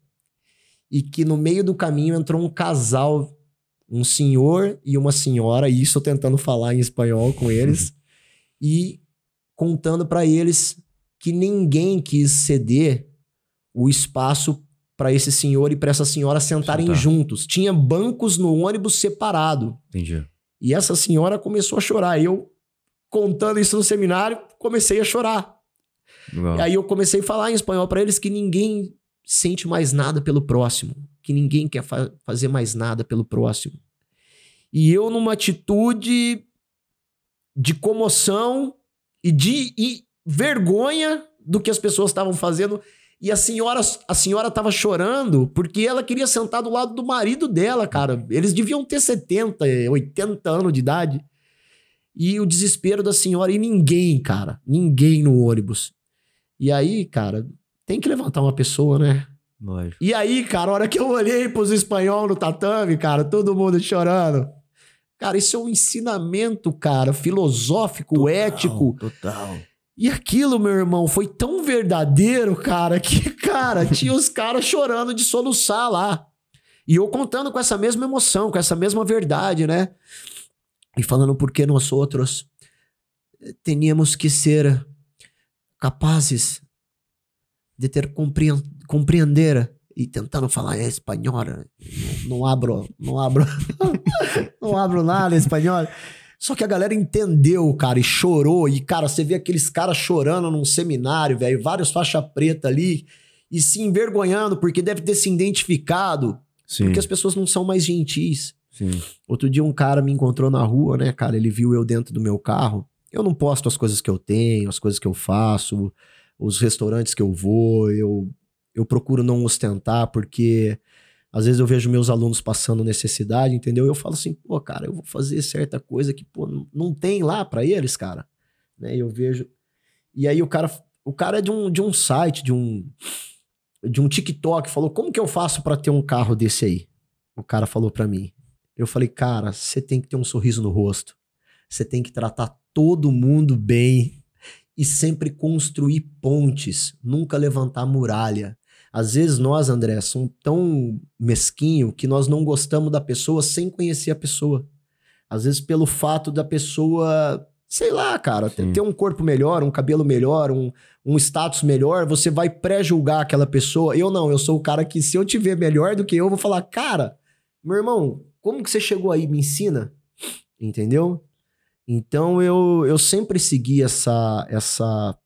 e que no meio do caminho entrou um casal, um senhor e uma senhora, e isso eu tentando falar em espanhol com eles e contando para eles que ninguém quis ceder o espaço para esse senhor e para essa senhora sentarem Sentar. juntos. Tinha bancos no ônibus separado. Entendi. E essa senhora começou a chorar. E eu, contando isso no seminário, comecei a chorar. Legal. E aí eu comecei a falar em espanhol para eles que ninguém sente mais nada pelo próximo, que ninguém quer fa- fazer mais nada pelo próximo. E eu numa atitude de comoção e de e vergonha do que as pessoas estavam fazendo. E a senhora a senhora estava chorando porque ela queria sentar do lado do marido dela, cara. Eles deviam ter 70, 80 anos de idade. E o desespero da senhora e ninguém, cara, ninguém no ônibus. E aí, cara, tem que levantar uma pessoa, né? Lógico. E aí, cara, a hora que eu olhei pros espanhol no tatame, cara, todo mundo chorando. Cara, isso é um ensinamento, cara, filosófico, ético. Total. E aquilo, meu irmão, foi tão verdadeiro, cara, que, cara, tinha os caras chorando de soluçar lá. E eu contando com essa mesma emoção, com essa mesma verdade, né? E falando porque nós outros teníamos que ser capazes de ter compreen compreender e tentando falar em espanhol. Não, não abro, não abro, [laughs] não abro nada espanhol. Só que a galera entendeu, cara, e chorou. E, cara, você vê aqueles caras chorando num seminário, velho, vários faixa preta ali, e se envergonhando porque deve ter se identificado, Sim. porque as pessoas não são mais gentis. Sim. Outro dia um cara me encontrou na rua, né, cara? Ele viu eu dentro do meu carro. Eu não posto as coisas que eu tenho, as coisas que eu faço, os restaurantes que eu vou. Eu, eu procuro não ostentar, porque às vezes eu vejo meus alunos passando necessidade, entendeu? Eu falo assim, pô, cara, eu vou fazer certa coisa que, pô, não- tem lá pra eles, cara. Né? Eu vejo. E aí o cara, o cara é de um, de um site, de um, de um TikTok, falou: como que eu faço pra ter um carro desse aí? O cara falou pra mim. Eu falei, cara, você tem que ter um sorriso no rosto. Você tem que tratar todo mundo bem e sempre construir pontes, nunca levantar muralha. Às vezes nós, André, somos tão mesquinho que nós não gostamos da pessoa sem conhecer a pessoa. Às vezes pelo fato da pessoa, sei lá, cara, ter, ter um corpo melhor, um cabelo melhor, um, um status melhor, você vai pré-julgar aquela pessoa. Eu não, eu sou o cara que se eu te ver melhor do que eu, eu vou falar, cara, meu irmão, como que você chegou aí? Me ensina. Entendeu? Então eu, eu sempre segui essa, essa,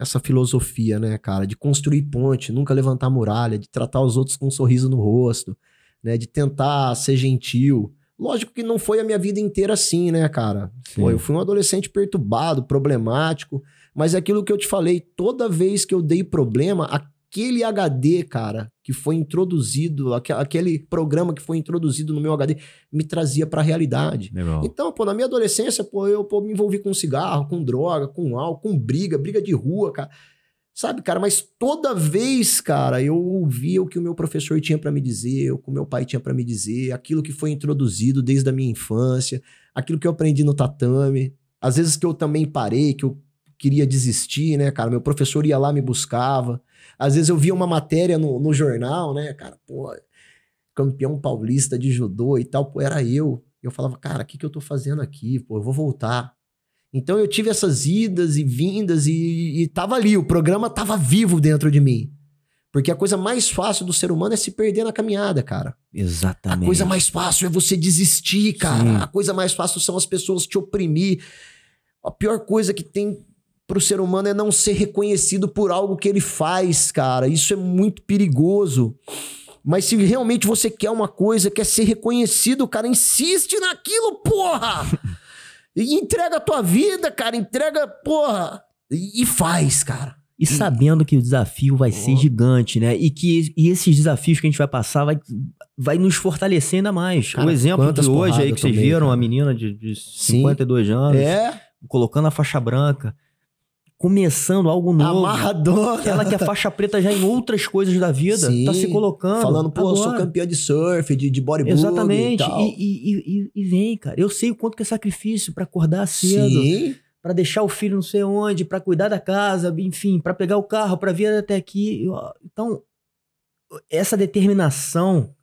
essa filosofia, né, cara? De construir ponte, nunca levantar muralha, de tratar os outros com um sorriso no rosto, né? De tentar ser gentil. Lógico que não foi a minha vida inteira assim, né, cara? Pô, eu fui um adolescente perturbado, problemático, mas é aquilo que eu te falei, toda vez que eu dei problema, aquele HD, cara, que foi introduzido, aque- aquele programa que foi introduzido no meu HD, me trazia pra realidade. Legal. Então, pô, na minha adolescência, pô, eu pô, me envolvi com cigarro, com droga, com álcool, com briga, briga de rua, cara. Sabe, cara, mas toda vez, cara, eu ouvia o que o meu professor tinha pra me dizer, o que o meu pai tinha pra me dizer, aquilo que foi introduzido desde a minha infância, aquilo que eu aprendi no tatame. Às vezes que eu também parei, que eu queria desistir, né, cara? Meu professor ia lá, me buscava. Às vezes eu via uma matéria no, no jornal, né, cara, pô, campeão paulista de judô e tal, pô, era eu. Eu falava, cara, o que, que eu tô fazendo aqui? Pô, eu vou voltar. Então eu tive essas idas e vindas e, e tava ali, o programa tava vivo dentro de mim. Porque a coisa mais fácil do ser humano é se perder na caminhada, cara. A Exatamente. coisa mais fácil é você desistir, cara. Sim. A coisa mais fácil são as pessoas te oprimir. A pior coisa que tem pro ser humano é não ser reconhecido por algo que ele faz, cara. Isso é muito perigoso. Mas se realmente você quer uma coisa, quer ser reconhecido, cara, insiste naquilo, porra! E entrega a tua vida, cara, entrega, porra, e, e faz, cara. E sabendo que o desafio vai ser gigante, né? E que e esses desafios que a gente vai passar vai, vai nos fortalecer ainda mais. Cara, o exemplo de hoje aí que vocês viram, cara. a menina de, de 52 anos, É, colocando a faixa branca, começando algo novo. Amarradona. Ela que é faixa preta já em outras coisas da vida, Sim, tá se colocando. Falando, pô, eu sou agora. campeã de surf, de, de bodyboarding Exatamente. e. E, e, e- vem, cara. Eu sei o quanto que é sacrifício pra acordar cedo, Sim, pra deixar o filho não sei onde, pra cuidar da casa, enfim, pra pegar o carro, pra vir até aqui. Então, essa determinação,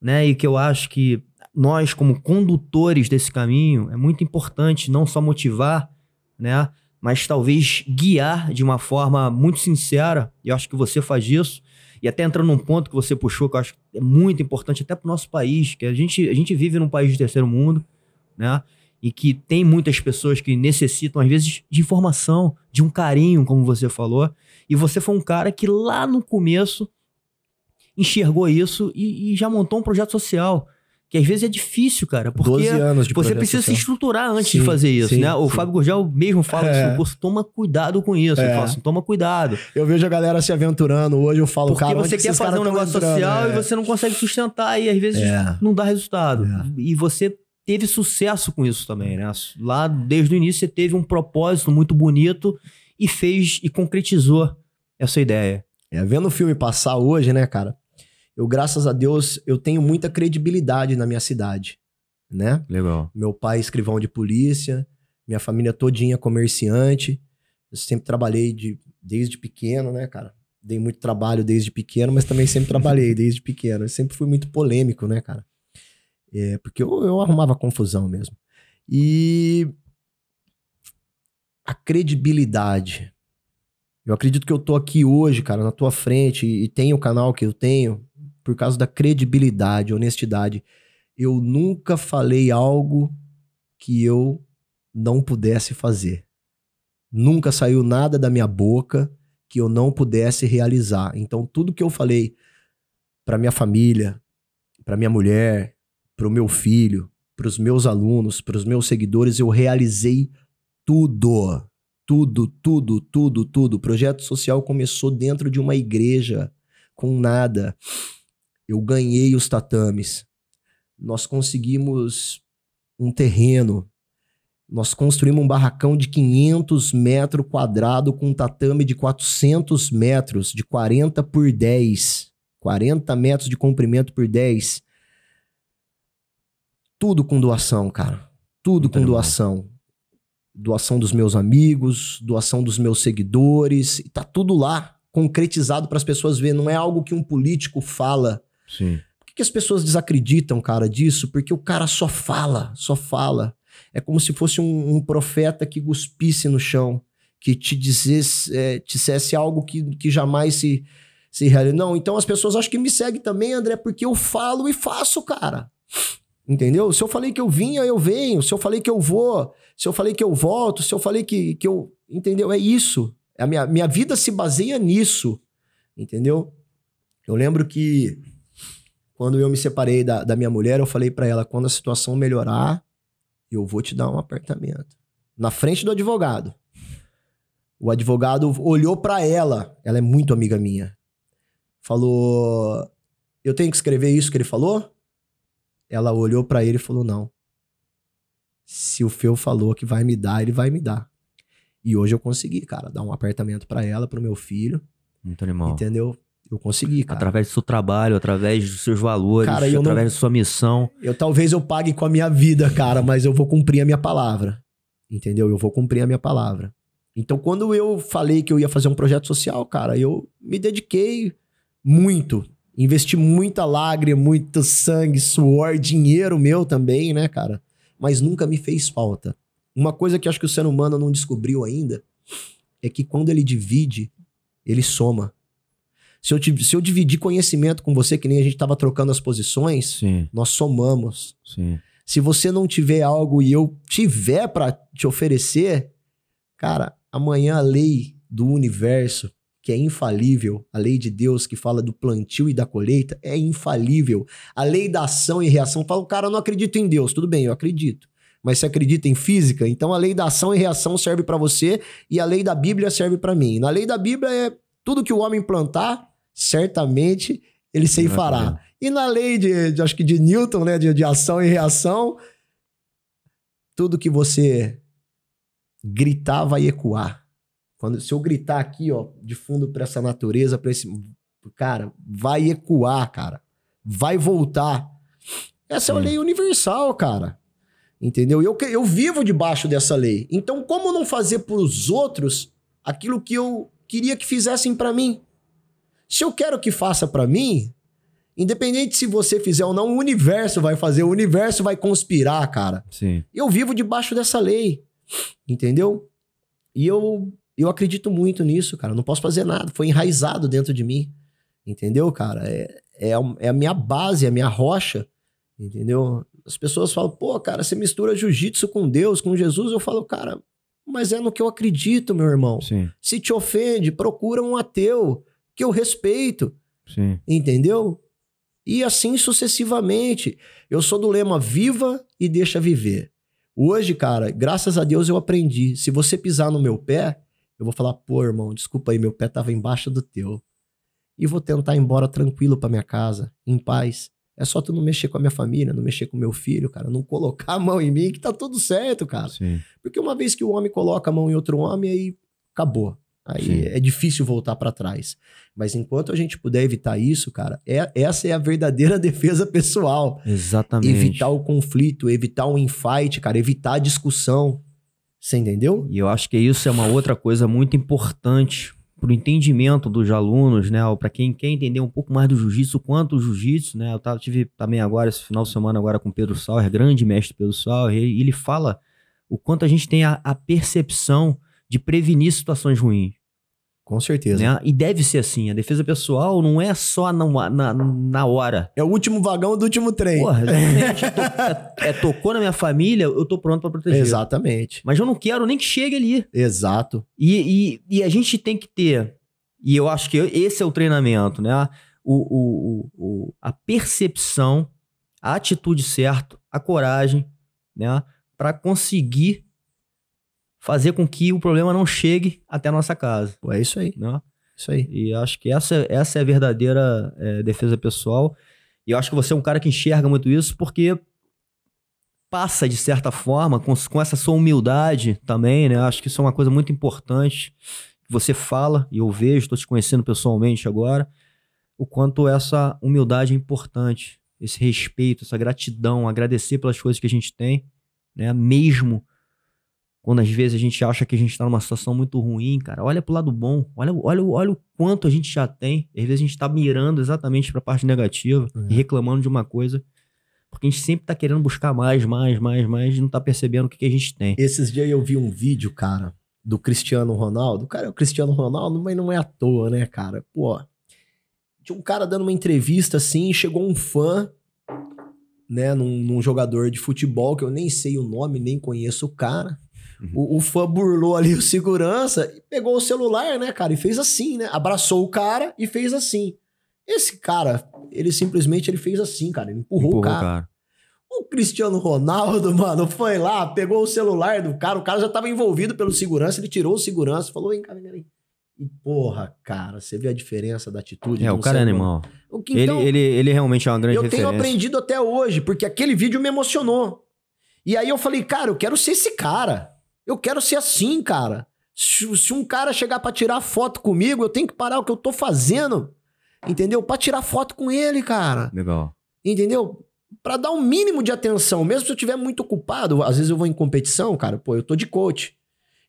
né, e que eu acho que nós como condutores desse caminho é muito importante não só motivar, né, mas talvez guiar de uma forma muito sincera. E eu acho que você faz isso. E até entrando num ponto que você puxou, que eu acho que é muito importante até para o nosso país, que a gente, a gente vive num país de terceiro mundo, né? E que tem muitas pessoas que necessitam, às vezes, de informação, de um carinho, como você falou. E você foi um cara que lá no começo enxergou isso e, e já montou um projeto social. Que às vezes é difícil, cara, porque 12 anos de você precisa se estruturar antes Sim, de fazer isso, sim, né? O sim. Fábio Gurgel mesmo fala É. isso no curso, toma cuidado com isso. É. fala assim, toma cuidado. Eu vejo a galera se aventurando. Hoje eu falo, Porque cara, você que quer fazer um negócio entrando? social É. e você não consegue sustentar e às vezes É. não dá resultado. É. E você teve sucesso com isso também, né? Lá desde o início você teve um propósito muito bonito e fez e concretizou essa ideia. É, vendo o filme passar hoje, né, cara? Eu, graças a Deus, eu tenho muita credibilidade na minha cidade, né? Legal. Meu pai é escrivão de polícia, minha família todinha comerciante. Eu sempre trabalhei de, desde pequeno, né, cara? Dei muito trabalho desde pequeno, mas também sempre trabalhei [laughs] desde pequeno. Eu sempre fui muito polêmico, né, cara? É, porque eu, eu arrumava confusão mesmo. E a credibilidade. Eu acredito que eu tô aqui hoje, cara, na tua frente e tenho o canal que eu tenho por causa da credibilidade, honestidade. Eu nunca falei algo que eu não pudesse fazer. Nunca saiu nada da minha boca que eu não pudesse realizar. Então, tudo que eu falei para minha família, para minha mulher, para o meu filho, para os meus alunos, para os meus seguidores, eu realizei tudo. Tudo, tudo, tudo, tudo. O projeto social começou dentro de uma igreja, com nada. Eu ganhei os tatames. Nós conseguimos um terreno. Nós construímos um barracão de 500 metros quadrados com um tatame de 400 metros, de 40 por 10. 40 metros de comprimento por 10. Tudo com doação, cara. Tudo com doação. Doação dos meus amigos, doação dos meus seguidores. E tá tudo lá, concretizado para as pessoas verem. Não é algo que um político fala. Sim. Por que, as pessoas desacreditam, cara, disso? Porque o cara só fala, só fala. É como se fosse um, um profeta que cuspisse no chão, que te dissesse, é, dissesse algo que, que jamais se, se realiza. Não, então as pessoas acham que me seguem também, André, porque eu falo e faço, cara. Entendeu? Se eu falei que eu vinha, eu venho. Se eu falei que eu vou, se eu falei que eu volto, se eu falei que, que eu. Entendeu? É isso. A minha, minha vida se baseia nisso. Entendeu? Eu lembro que quando eu me separei da, da minha mulher, eu falei pra ela: quando a situação melhorar, eu vou te dar um apartamento. Na frente do advogado. O advogado olhou pra ela, ela é muito amiga minha. Falou: Eu tenho que escrever isso que ele falou? Ela olhou pra ele e falou: Não. Se o Feu falou que vai me dar, ele vai me dar. E hoje eu consegui, cara, dar um apartamento pra ela, pro meu filho. Muito animal. Entendeu? Eu consegui, cara. Através do seu trabalho, através dos seus valores, Cara, eu não- através da sua missão. Eu talvez eu pague com a minha vida, cara, mas eu vou cumprir a minha palavra. Entendeu? Eu vou cumprir a minha palavra. Então, quando eu falei que eu ia fazer um projeto social, cara, eu me dediquei muito. Investi muita lágrima, muito sangue, suor, dinheiro meu também, né, cara? Mas nunca me fez falta. Uma coisa que acho que o ser humano não descobriu ainda é que quando ele divide, ele soma. Se eu, te- se eu dividir conhecimento com você, que nem a gente tava trocando as posições, Sim, nós somamos. sim. Se você não tiver algo e eu tiver pra te oferecer, cara, amanhã a lei do universo, que é infalível, a lei de Deus que fala do plantio e da colheita, é infalível. A lei da ação e reação fala, cara, eu não acredito em Deus. Tudo bem, eu acredito. Mas você acredita em física? Então a lei da ação e reação serve pra você e a lei da Bíblia serve pra mim. Na lei da Bíblia é tudo que o homem plantar, certamente ele se fará. E na lei de, de- acho que de Newton, né, de, de ação e reação, tudo que você gritar vai ecoar. Quando, se eu gritar aqui, ó, de fundo pra essa natureza, pra esse. Cara, vai ecoar, cara. Vai voltar. Essa é a Sim. lei universal, cara. Entendeu? Eu, eu vivo debaixo dessa lei. Então, como não fazer pros outros aquilo que eu queria que fizessem pra mim? Se eu quero que faça pra mim, independente se você fizer ou não, o universo vai fazer, o universo vai conspirar, cara. Sim. Eu vivo debaixo dessa lei, entendeu? E eu, eu acredito muito nisso, cara. Eu não posso fazer nada. Foi enraizado dentro de mim, entendeu, cara? É, é, a- é a minha base, é a minha rocha, entendeu? As pessoas falam, pô, cara, você mistura jiu-jitsu com Deus, com Jesus. Eu falo, cara, mas é no que eu acredito, meu irmão. Sim. Se te ofende, procura um ateu que eu respeito. Sim. Entendeu? E assim sucessivamente. Eu sou do lema viva e deixa viver. Hoje, cara, graças a Deus eu aprendi. Se você pisar no meu pé, eu vou falar, pô, irmão, desculpa aí, meu pé tava embaixo do teu. E vou tentar ir embora tranquilo pra minha casa, em paz. É só tu não mexer com a minha família, não mexer com meu filho, cara, não colocar a mão em mim que tá tudo certo, cara. Sim. Porque uma vez que o homem coloca a mão em outro homem, aí acabou. Aí Sim. é difícil voltar pra trás. Mas enquanto a gente puder evitar isso, cara, é- essa é a verdadeira [laughs] defesa pessoal. Exatamente. Evitar o conflito, evitar o infight, cara, evitar a discussão. Você entendeu? E eu acho que isso é uma outra coisa muito importante para o entendimento dos alunos, né? Para quem quer entender um pouco mais do jiu-jitsu, quanto o jiu-jitsu, né? Eu tava, tive também agora, esse final de semana, agora com Pedro Sauer, grande mestre Pedro Sauer, e ele fala o quanto a gente tem a, a percepção de prevenir situações ruins. Com certeza. Né? E deve ser assim. A defesa pessoal não é só na, na, na hora. É o último vagão do último trem. Porra, exatamente. É [laughs] to- é- é tocou na minha família, eu tô pronto para proteger. Exatamente. Mas eu não quero nem que chegue ali. Exato. E, e, e a gente tem que ter, e eu acho que esse é o treinamento, né? O, o, o, o- a percepção, a atitude certa, a coragem, né? Para conseguir fazer com que o problema não chegue até a nossa casa, é isso aí. né? Isso aí. E acho que essa, essa é a verdadeira é, defesa pessoal. E eu acho que você é um cara que enxerga muito isso porque passa, de certa forma, com, com essa sua humildade também, né? Acho que isso é uma coisa muito importante você fala, e eu vejo, estou te conhecendo pessoalmente agora, o quanto essa humildade é importante, esse respeito, essa gratidão, agradecer pelas coisas que a gente tem, né? Mesmo quando às vezes a gente acha que a gente está numa situação muito ruim, cara, olha pro lado bom, olha, olha, olha o quanto a gente já tem. Às vezes a gente tá mirando exatamente pra parte negativa É. e reclamando de uma coisa, porque a gente sempre tá querendo buscar mais, mais, mais, mais e não tá percebendo o que, que a gente tem. Esses dias eu vi um vídeo, cara, do Cristiano Ronaldo. Cara, é o Cristiano Ronaldo, mas não é à toa, né, cara? Pô, tinha um cara dando uma entrevista assim, e chegou um fã, né, num, num jogador de futebol que eu nem sei o nome, nem conheço o cara. O, o fã burlou ali o segurança e pegou o celular, né, cara, e fez assim, né? Abraçou o cara e fez assim. Esse cara, ele simplesmente ele fez assim, cara, ele empurrou, Empurrou o cara. O Cristiano Ronaldo, [laughs] mano, foi lá, pegou o celular do cara, o cara já tava envolvido pelo segurança, ele tirou o segurança, falou, vem cá, vem cá, vem. E porra, cara, você vê a diferença da atitude É, o cara é animal. O que, então, ele, ele, ele realmente é uma grande eu tenho referência. aprendido até hoje, porque aquele vídeo me emocionou. E aí eu falei, cara, eu quero ser esse cara. Eu quero ser assim, cara. Se, se um cara chegar pra tirar foto comigo, eu tenho que parar o que eu tô fazendo, entendeu? Pra tirar foto com ele, cara. Legal. Entendeu? Pra dar um mínimo de atenção, mesmo se eu estiver muito ocupado, às vezes eu vou em competição, cara, pô, eu tô de coach.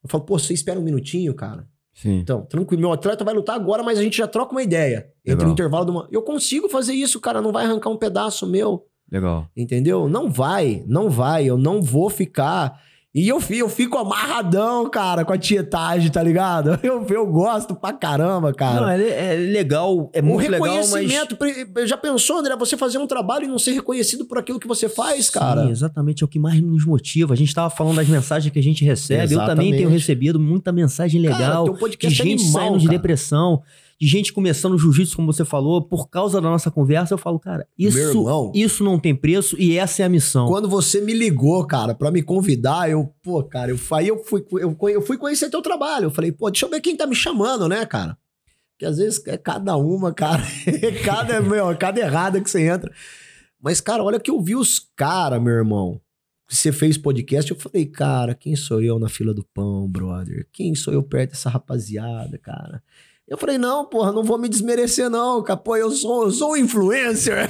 Eu falo, pô, você espera um minutinho, cara. Sim. Então, tranquilo, meu atleta vai lutar agora, mas a gente já troca uma ideia. Entre Legal. o intervalo de uma. Eu consigo fazer isso, cara, não vai arrancar um pedaço meu. Legal. Entendeu? Não vai, não vai. Eu não vou ficar. E eu, eu fico amarradão, cara, com a tietagem, tá ligado? [laughs] Eu, eu gosto pra caramba, cara. Não, é, é legal, é muito legal, mas... reconhecimento. pre- Já pensou, André, você fazer um trabalho e não ser reconhecido por aquilo que você faz, cara? Sim, exatamente, é o que mais nos motiva. A gente tava falando das mensagens que a gente recebe. Eu também tenho Exatamente. recebido muita mensagem Cara, legal teu de podcast é gente animal, saindo de cara. depressão, de gente começando jiu-jitsu, como você falou, por causa da nossa conversa. Eu falo, cara, isso, irmão. isso não tem preço e essa é a missão. Quando você me ligou, cara, pra me convidar, eu, pô, cara, eu, aí eu fui, eu, eu fui conhecer teu trabalho. Eu falei, pô, deixa eu ver quem tá me chamando, né, cara? Porque às vezes é cada uma, cara. [laughs] cada, meu, cada errada que você entra. Mas, cara, olha que eu vi os caras, meu irmão. você fez podcast, eu falei, cara, quem sou eu na fila do pão, brother? Quem sou eu perto dessa rapaziada, cara? Eu falei, não, porra, não vou me desmerecer, não, cara. Pô, eu sou, eu sou um influencer.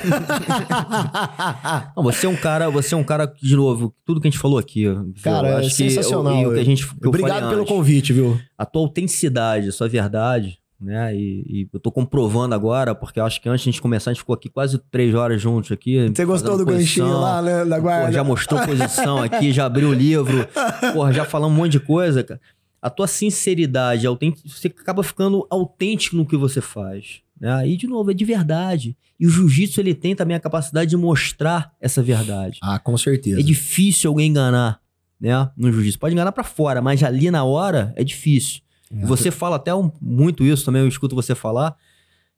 não, você é um cara, você é um cara, de novo, tudo que a gente falou aqui. Cara, é sensacional. Que, o, que a gente, que Obrigado pelo antes, convite, viu? A tua autenticidade, a sua verdade, né? E, e, eu tô comprovando agora, porque eu acho que antes de a gente começar, a gente ficou aqui quase três horas juntos aqui. Você gostou do posição. ganchinho lá, né? Da guarda. Porra, já mostrou posição aqui, já abriu o livro. [laughs] Porra, já falamos um monte de coisa, cara a tua sinceridade, você acaba ficando autêntico no que você faz. Né? Aí, de novo, é de verdade. E o jiu-jitsu, ele tem também a capacidade de mostrar essa verdade. Ah, com certeza. É difícil alguém enganar, né? No jiu-jitsu. Pode enganar para fora, mas ali na hora é difícil. É. Você fala até um, muito isso também, eu escuto você falar,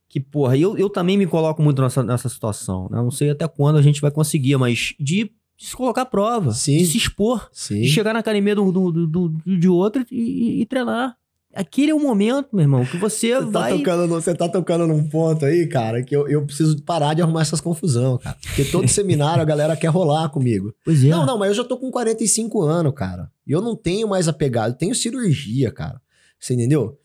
que, porra, eu, eu também me coloco muito nessa, nessa situação, né? Não sei até quando a gente vai conseguir, mas de de se colocar à prova, Sim. de se expor, Sim. de chegar na academia do, do, do, de outro e, e, treinar. Aquele é o momento, meu irmão, que você, você tá vai... Tá tocando, você tá tocando num ponto aí, cara, que eu, eu preciso parar de arrumar essas confusão, cara. Porque todo [laughs] seminário a galera quer rolar comigo. Pois é. Não, não, mas eu já tô com 45 anos, cara. E eu não tenho mais apegado, eu tenho cirurgia, cara. Você entendeu?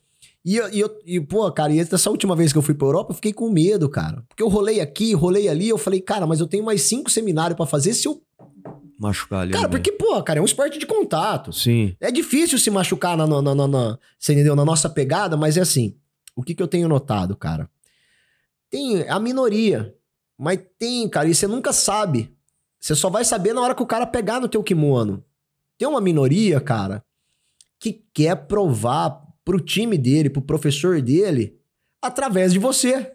E, e, eu, e, pô, cara, e essa última vez que eu fui pra Europa, eu fiquei com medo, cara. Porque eu rolei aqui, rolei ali, eu falei, cara, mas eu tenho mais cinco seminários para fazer. Se eu machucar ali. Cara, porque, pô, cara, é um esporte de contato. Sim. É difícil se machucar na, na, na, na, você entendeu? na nossa pegada, mas é assim. O que, que eu tenho notado, cara? Tem a minoria. Mas tem, cara, e você nunca sabe. Você só vai saber na hora que o cara pegar no teu kimono. Tem uma minoria, cara, que quer provar pro time dele, pro professor dele, através de você.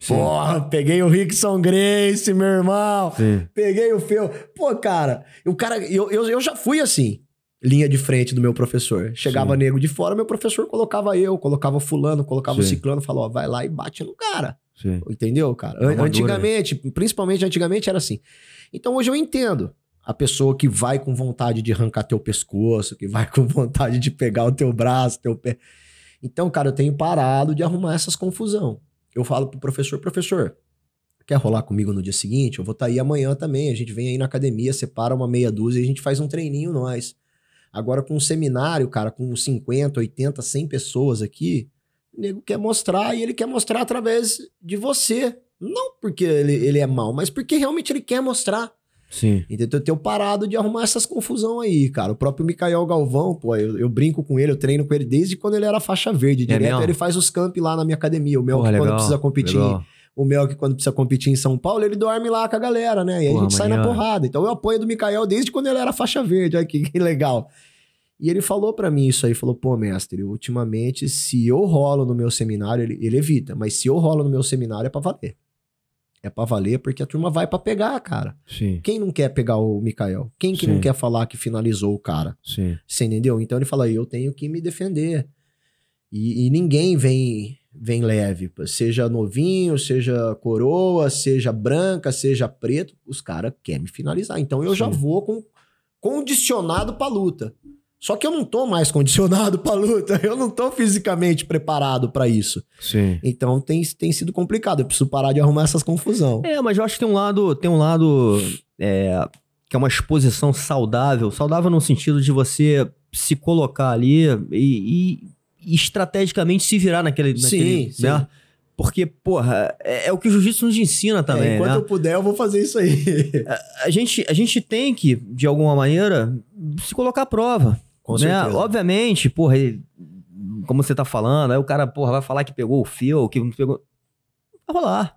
Sim. Porra, peguei o Rickson Grace, meu irmão. Sim. Peguei o Feu. Pô, cara, o cara, eu, eu, eu já fui assim, linha de frente do meu professor. Chegava Sim. nego de fora, meu professor colocava eu, colocava fulano, colocava o ciclano, falou, ó, vai lá e bate no cara. Sim. Entendeu, cara? É antigamente, principalmente antigamente era assim. Então hoje eu entendo a pessoa que vai com vontade de arrancar teu pescoço, que vai [laughs] com vontade de pegar o teu braço, teu pé. Então, cara, eu tenho parado de arrumar essas confusão eu falo pro professor, professor, quer rolar comigo no dia seguinte? Eu vou estar tá aí amanhã também. A gente vem aí na academia, separa uma meia dúzia e a gente faz um treininho nós. Agora com um seminário, cara, com 50, 80, 100 pessoas aqui, o nego quer mostrar e ele quer mostrar através de você. Não porque ele, ele é mal, mas porque realmente ele quer mostrar. Sim. Então eu tenho parado de arrumar essas confusão aí, cara. O próprio Mikael Galvão, pô, eu, eu, brinco com ele, eu treino com ele desde quando ele era faixa verde. É direto ele faz os camp lá na minha academia. O que quando precisa competir. Legal. O Mel que quando precisa competir em São Paulo, ele dorme lá com a galera, né? E Porra, a gente sai na porrada. Então eu apoio do Mikael desde quando ele era faixa verde. Olha que, [laughs] que legal. E ele falou para mim isso aí, falou, pô, mestre, ultimamente, se eu rolo no meu seminário, ele, ele evita, mas se eu rolo no meu seminário é pra valer. É pra valer porque a turma vai para pegar, cara. Sim. Quem não quer pegar o Mikael? Quem que Sim. não quer falar que finalizou o cara? Sim. Você entendeu? Então ele fala, eu tenho que me defender. E, e, ninguém vem vem leve. Seja novinho, seja coroa, seja branca, seja preto, os caras querem me finalizar. Então eu Sim. já vou com condicionado pra luta. Só que eu não tô mais condicionado [laughs] pra luta, eu não tô fisicamente preparado para isso. Sim. Então tem, tem sido complicado, eu preciso parar de arrumar essas confusão. É, mas eu acho que tem um lado, tem um lado é, que é uma exposição saudável, saudável no sentido de você se colocar ali e, e, e estrategicamente se virar naquele, naquele sim, né? Sim. Porque, porra, é, é, o que o jiu-jitsu nos ensina também. É, enquanto né? eu puder, eu vou fazer isso aí. a, a, gente, a gente tem que, de alguma maneira, se colocar à prova. Com né? certeza. Obviamente, porra, como você tá falando, aí o cara, porra, vai falar que pegou o fio, que não pegou. Vai rolar.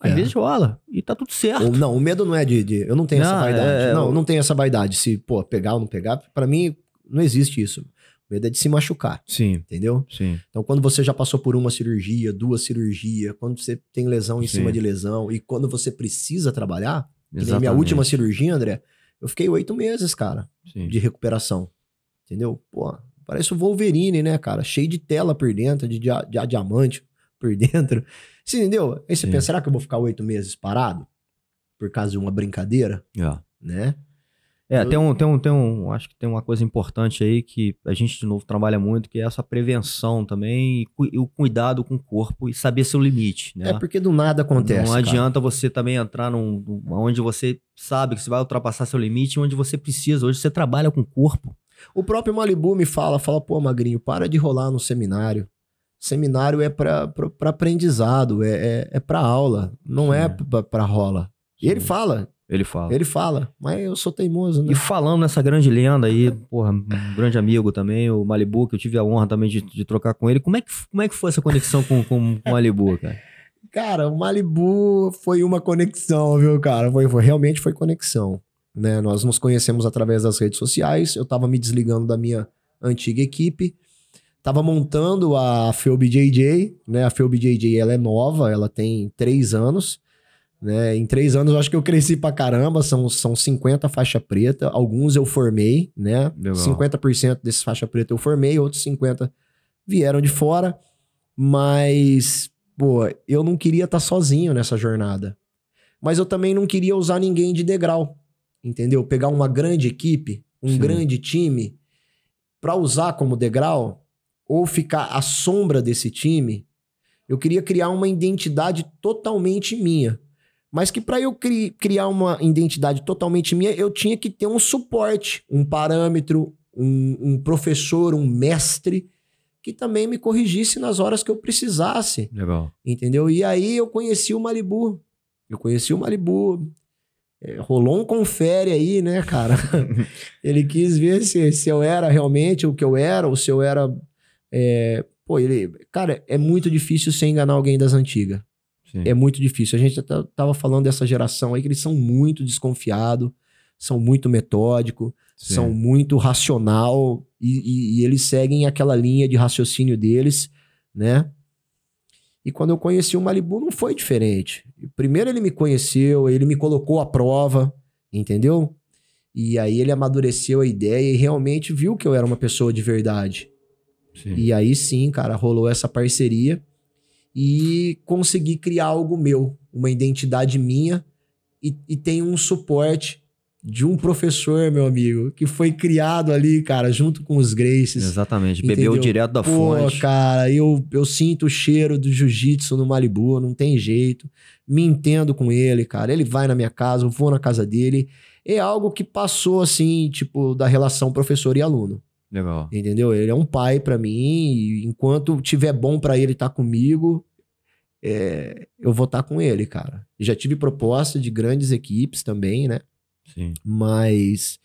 Às é. vezes rola. E tá tudo certo. Ou, não, o medo não é de. de eu não tenho não, essa vaidade. É, não, eu... não tenho essa vaidade. Se, pô, pegar ou não pegar, para mim, não existe isso. O medo é de se machucar. Sim. Entendeu? Sim. Então, quando você já passou por uma cirurgia, duas cirurgias, quando você tem lesão em Sim. cima de lesão, e quando você precisa trabalhar, minha última cirurgia, André, eu fiquei oito meses, cara, Sim. de recuperação. Entendeu? Pô, parece o Wolverine, né, cara? Cheio de tela por dentro, de, dia, de diamante por [laughs] dentro. Você entendeu? Aí você Sim. pensa, será que eu vou ficar oito meses parado? Por causa de uma brincadeira? É. Né? É, Eu- tem um, tem um, tem um, acho que tem uma coisa importante aí que a gente de novo trabalha muito, que é essa prevenção também e, o cuidado com o corpo e saber seu limite, né? É porque do nada acontece. Não cara. adianta você também entrar num, num- onde você sabe que você vai ultrapassar seu limite, onde você precisa. Hoje você trabalha com o corpo. O próprio Malibu me fala, fala, pô, Magrinho, para de rolar no seminário. Seminário é pra aprendizado, é, é, é pra aula, não é pra, pra rola. E ele fala, Ele fala. ele fala, mas eu sou teimoso, né? E falando nessa grande lenda aí, porra, um grande amigo também, o Malibu, que eu tive a honra também de, de trocar com ele. Como é que, como é que foi essa conexão com, com, com o Malibu, cara? Cara, o Malibu foi uma conexão, viu, cara? Foi, foi- realmente foi conexão. Né? Nós nos conhecemos através das redes sociais. Eu tava me desligando da minha antiga equipe. Tava montando a FeubJJ, né? A FeubJJ, ela é nova, ela tem três anos. Né? Em três anos eu acho que eu cresci pra caramba, são, são 50 faixa preta, alguns eu formei, né? Legal. 50% desses faixa preta eu formei, outros 50 vieram de fora, mas, pô, eu não queria estar sozinho nessa jornada. Mas eu também não queria usar ninguém de degrau, entendeu? Pegar uma grande equipe, um Sim. grande time, pra usar como degrau, ou ficar à sombra desse time, eu queria criar uma identidade totalmente minha. Mas que para eu cri- criar uma identidade totalmente minha, eu tinha que ter um suporte, um parâmetro, um, um professor, um mestre que também me corrigisse nas horas que eu precisasse, Legal. entendeu? E aí eu conheci o Malibu. Eu conheci o Malibu. É, rolou um confere aí, né, cara? [laughs] ele quis ver se, se eu era realmente o que eu era, ou se eu era. é, Pô, ele. Cara, é muito difícil você enganar alguém das antigas. Sim. É muito difícil. A gente tava falando dessa geração aí que eles são muito desconfiados, são muito metódicos, são muito racional e, e- e eles seguem aquela linha de raciocínio deles, né? E quando eu conheci o Malibu não foi diferente. Primeiro ele me conheceu, ele me colocou à prova, entendeu? E aí ele amadureceu a ideia e realmente viu que eu era uma pessoa de verdade. Sim. E aí sim, cara, rolou essa parceria e consegui criar algo meu, uma identidade minha e, e tem um suporte de um professor, meu amigo, que foi criado ali, cara, junto com os Graces. Exatamente. Bebeu Entendeu? direto da Pô, fonte. cara, eu, eu sinto o cheiro do jiu-jitsu no Malibu, não tem jeito. Me entendo com ele, cara. Ele vai na minha casa, eu vou na casa dele. É algo que passou, assim, tipo, da relação professor e aluno. Legal. Entendeu? Ele é um pai pra mim e enquanto tiver bom pra ele estar comigo, é, eu vou estar com ele, cara. Já tive proposta de grandes equipes também, né? Sim. Mas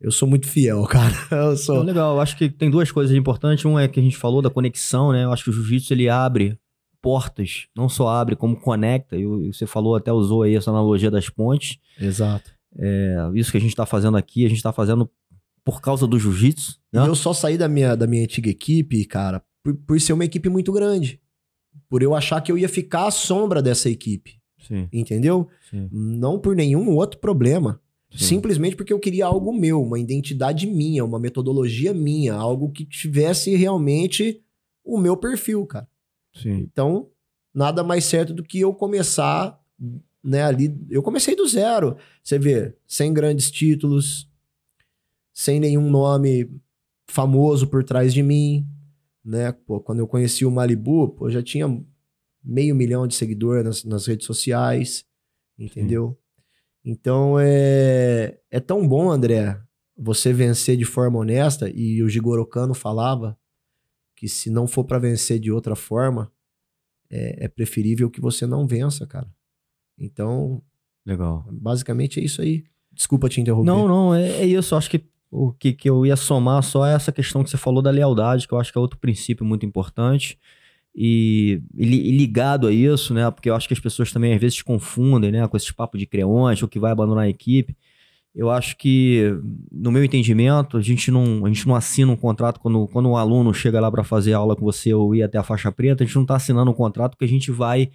eu sou muito fiel, [laughs] cara. Eu sou. legal, eu acho que tem duas coisas importantes. Um é que a gente falou da conexão, né? Eu acho que o jiu-jitsu ele abre portas, não só abre, como conecta. E você falou, até usou aí essa analogia das pontes. Exato. É, isso que a gente tá fazendo aqui, a gente tá fazendo por causa do jiu-jitsu, né? Eu só saí da minha, da minha antiga equipe, cara, por, por ser uma equipe muito grande. Por eu achar que eu ia ficar à sombra dessa equipe. Sim, Entendeu? sim. Não por nenhum outro problema. Sim. Simplesmente porque eu queria algo meu, uma identidade minha, uma metodologia minha, algo que tivesse realmente o meu perfil, cara. Sim. Então, nada mais certo do que eu começar, né, ali. Eu comecei do zero. Você vê, sem grandes títulos, sem nenhum nome famoso por trás de mim, né? Pô, quando eu conheci o Malibu, pô, já tinha meio milhão de seguidores nas, nas redes sociais, entendeu? Então é, é tão bom, André, você vencer de forma honesta, e o Jigoro Kano falava que se não for pra vencer de outra forma, é, é preferível que você não vença, cara. Então, Legal. basicamente é isso aí. Desculpa te interromper. Não, não, é, é isso. Eu acho que o que, que eu ia somar só é essa questão que você falou da lealdade, que eu acho que é outro princípio muito importante. E, e li- ligado a isso, né? Porque eu acho que as pessoas também às vezes se confundem, né? Com esses papos de creonte ou que vai abandonar a equipe. Eu acho que, no meu entendimento, a gente não, a gente não assina um contrato quando, quando um aluno chega lá para fazer aula com você ou ir até a faixa preta, a gente não está assinando um contrato que a gente vai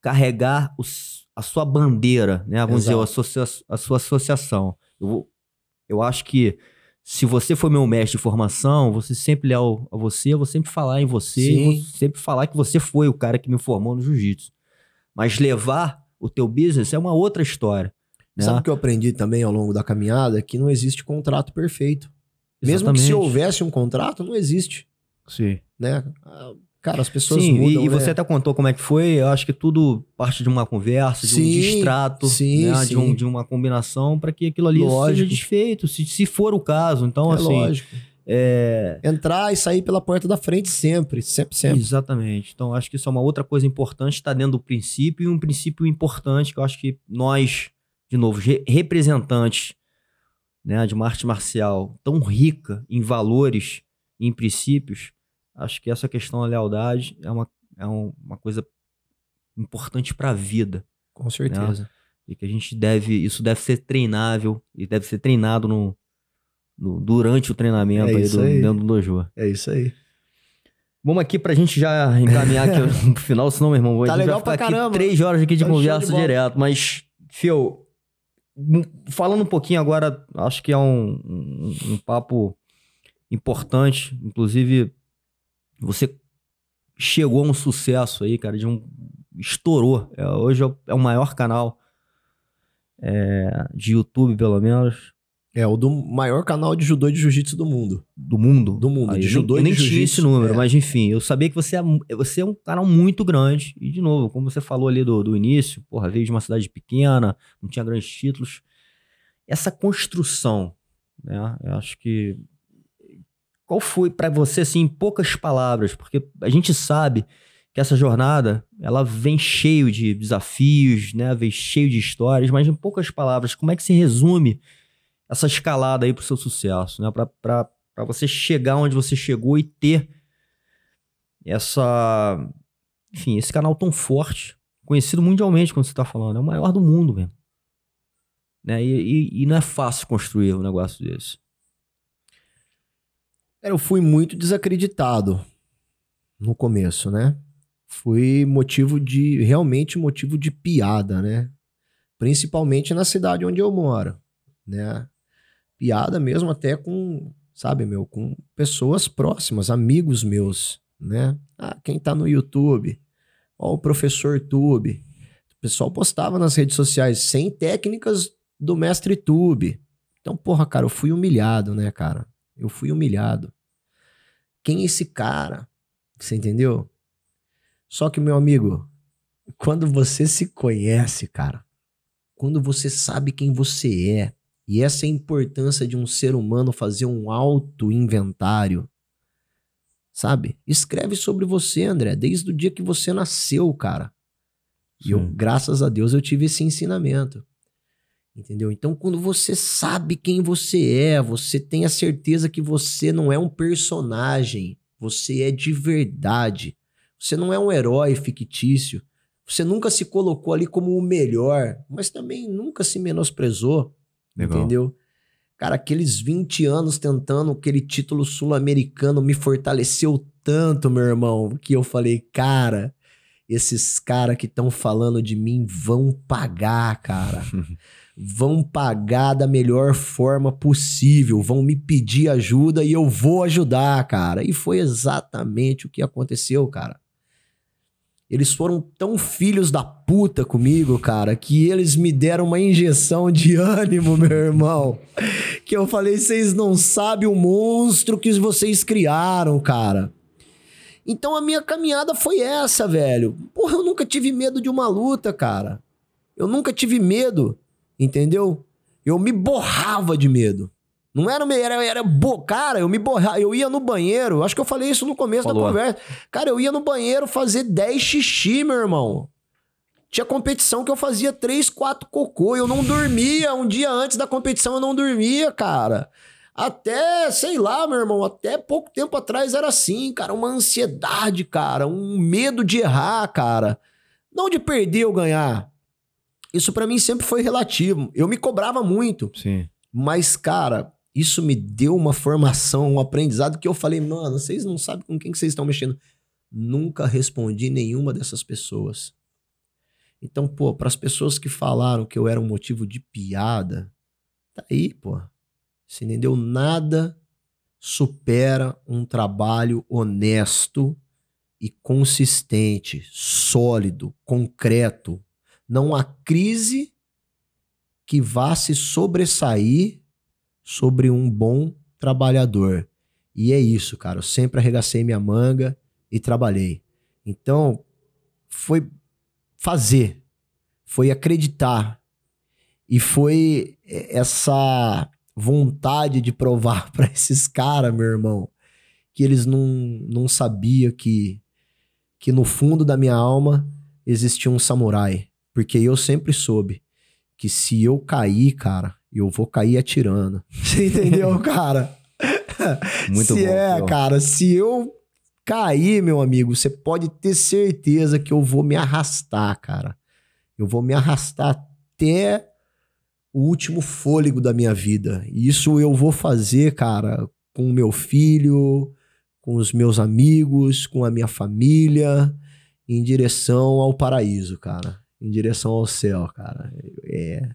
carregar os- a sua bandeira, né? Vamos dizer, a, associa- a sua associação. Eu, eu acho que se você for meu mestre de formação, você sempre leal a você, eu vou sempre falar em você, sempre falar que você foi o cara que me formou no jiu-jitsu. Mas levar o teu business é uma outra história. Né? Sabe o que eu aprendi também ao longo da caminhada? Que não existe contrato perfeito. Mesmo que se Exatamente. houvesse um contrato, não existe, Sim. né? Cara, as pessoas Sim, mudam, e, e né? você até contou como é que foi. Eu acho que tudo parte de uma conversa, de um Sim, distrato, sim, né? De, um- de uma combinação para que aquilo ali Lógico. seja desfeito, se, se for o caso. Então, é assim, lógico. é, Entrar e sair pela porta da frente sempre, sempre, sempre. Exatamente. Então, acho que isso é uma outra coisa importante, está dentro do princípio, e um princípio importante que eu acho que nós, de novo, re- representantes né, de uma arte marcial tão rica em valores e em princípios, acho que essa questão da lealdade é uma, é um- uma coisa importante para a vida. Com certeza. E que a gente deve, isso deve ser treinável e deve ser treinado no, no- durante o treinamento É aí do, aí. dentro do dojo. É isso aí. Vamos aqui pra gente já encaminhar aqui [laughs] pro [laughs] final, senão, meu irmão, Tá a gente legal vai ficar pra aqui caramba. três horas aqui de Tá conversa de direto. Mas, Fio, m- falando um pouquinho agora, acho que é um, um, um papo importante. Inclusive, você chegou a um sucesso aí, cara, de um... Estourou. É, hoje é o, é o maior canal é, de YouTube, pelo menos, É o do maior canal de judô e de jiu-jitsu do mundo. do mundo. Do mundo, Aí, de eu judô nem, e eu nem de tinha esse jiu-jitsu, número, é. mas enfim, eu sabia que você é, você é um canal muito grande. E, de novo, como você falou ali do, do início, porra, veio de uma cidade pequena, não tinha grandes títulos. Essa construção, né? Eu acho que. Qual foi pra você, assim, em poucas palavras? Porque a gente sabe que essa jornada, ela vem cheio de desafios, né? Vem cheio de histórias, mas em poucas palavras, como é que se resume essa escalada aí pro seu sucesso, né? Pra você chegar onde você chegou e ter essa. Enfim, esse canal tão forte, conhecido mundialmente, quando você tá falando, é o maior do mundo mesmo. Né? E, e- e não é fácil construir um negócio desse. Eu fui muito desacreditado no começo, né? Fui motivo de. Realmente motivo de piada, né? Principalmente na cidade onde eu moro, né? Piada mesmo até com, sabe, meu, com pessoas próximas, amigos meus, né? Ah, quem tá no YouTube? Ó, o professor Tube. O pessoal postava nas redes sociais sem técnicas do mestre Tube. Então, porra, cara, eu fui humilhado, né, cara? Eu fui humilhado. Quem é esse cara? Você entendeu? Só que, meu amigo, quando você se conhece, cara, quando você sabe quem você é, e essa é a importância de um ser humano fazer um auto-inventário, sabe? Escreve sobre você, André, desde o dia que você nasceu, cara. E eu, graças a Deus, eu tive esse ensinamento. Entendeu? Então, quando você sabe quem você é, você tem a certeza que você não é um personagem, você é de verdade. Você não é um herói fictício. Você nunca se colocou ali como o melhor, mas também nunca se menosprezou. Entendeu? Cara, aqueles 20 anos tentando aquele título sul-americano me fortaleceu tanto, meu irmão, que eu falei, cara, esses caras que estão falando de mim vão pagar, cara. [laughs] vão pagar da melhor forma possível, vão me pedir ajuda e eu vou ajudar, cara. E foi exatamente o que aconteceu, cara. Eles foram tão filhos da puta comigo, cara, que eles me deram uma injeção de [laughs] ânimo, meu irmão. Que eu falei, vocês não sabem o monstro que vocês criaram, cara. Então a minha caminhada foi essa, velho. Porra, eu nunca tive medo de uma luta, cara. Eu nunca tive medo, entendeu? Eu me borrava de medo. Não era, me- era, era bo... cara, eu me borrava, eu ia no banheiro, acho que eu falei isso no começo Falou. da conversa. Cara, eu ia no banheiro fazer 10 xixi, meu irmão. Tinha competição que eu fazia 3, 4 cocô, eu não dormia, um dia antes da competição eu não dormia, cara. Até, sei lá, meu irmão, até pouco tempo atrás era assim, cara, uma ansiedade, cara, um medo de errar, cara. Não de perder ou ganhar. Isso pra mim sempre foi relativo. Eu me cobrava muito. Sim. Mas, cara, isso me deu uma formação, um aprendizado que eu falei, mano, vocês não sabem com quem que vocês estão mexendo. Nunca respondi nenhuma dessas pessoas. Então, pô, para as pessoas que falaram que eu era um motivo de piada, tá aí, pô. Você entendeu? Nada supera um trabalho honesto e consistente, sólido, concreto. Não há crise que vá se sobressair sobre um bom trabalhador. E é isso, cara. Eu sempre arregacei minha manga e trabalhei. Então, foi fazer, foi acreditar. E foi essa vontade de provar [laughs] para esses caras, meu irmão, que eles não, não sabiam que, que no fundo da minha alma existia um samurai. Porque eu sempre soube que se eu cair, cara, eu vou cair atirando. [laughs] Você entendeu, [laughs] cara? Muito se bom. é, cara, se eu cair, meu amigo, você pode ter certeza que eu vou me arrastar, cara. Eu vou me arrastar até o último fôlego da minha vida. E isso eu vou fazer, cara, com o meu filho, com os meus amigos, com a minha família, em direção ao paraíso, cara. Em direção ao céu, cara. É.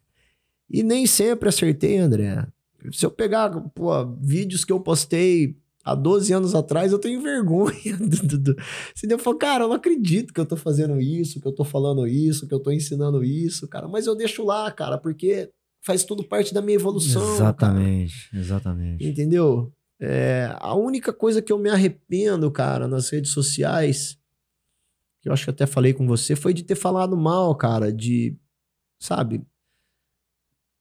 E nem sempre acertei, André. Se eu pegar, pô, vídeos que eu postei há 12 anos atrás, eu tenho vergonha. [laughs] Do, do. Se eu falar, cara, eu não acredito que eu tô fazendo isso, que eu tô falando isso, que eu tô ensinando isso, cara. Mas eu deixo lá, cara, porque faz tudo parte da minha evolução. cara. Exatamente, exatamente. Entendeu? É, a única coisa que eu me arrependo, cara, nas redes sociais, que eu acho que até falei com você, foi de ter falado mal, cara, de, sabe,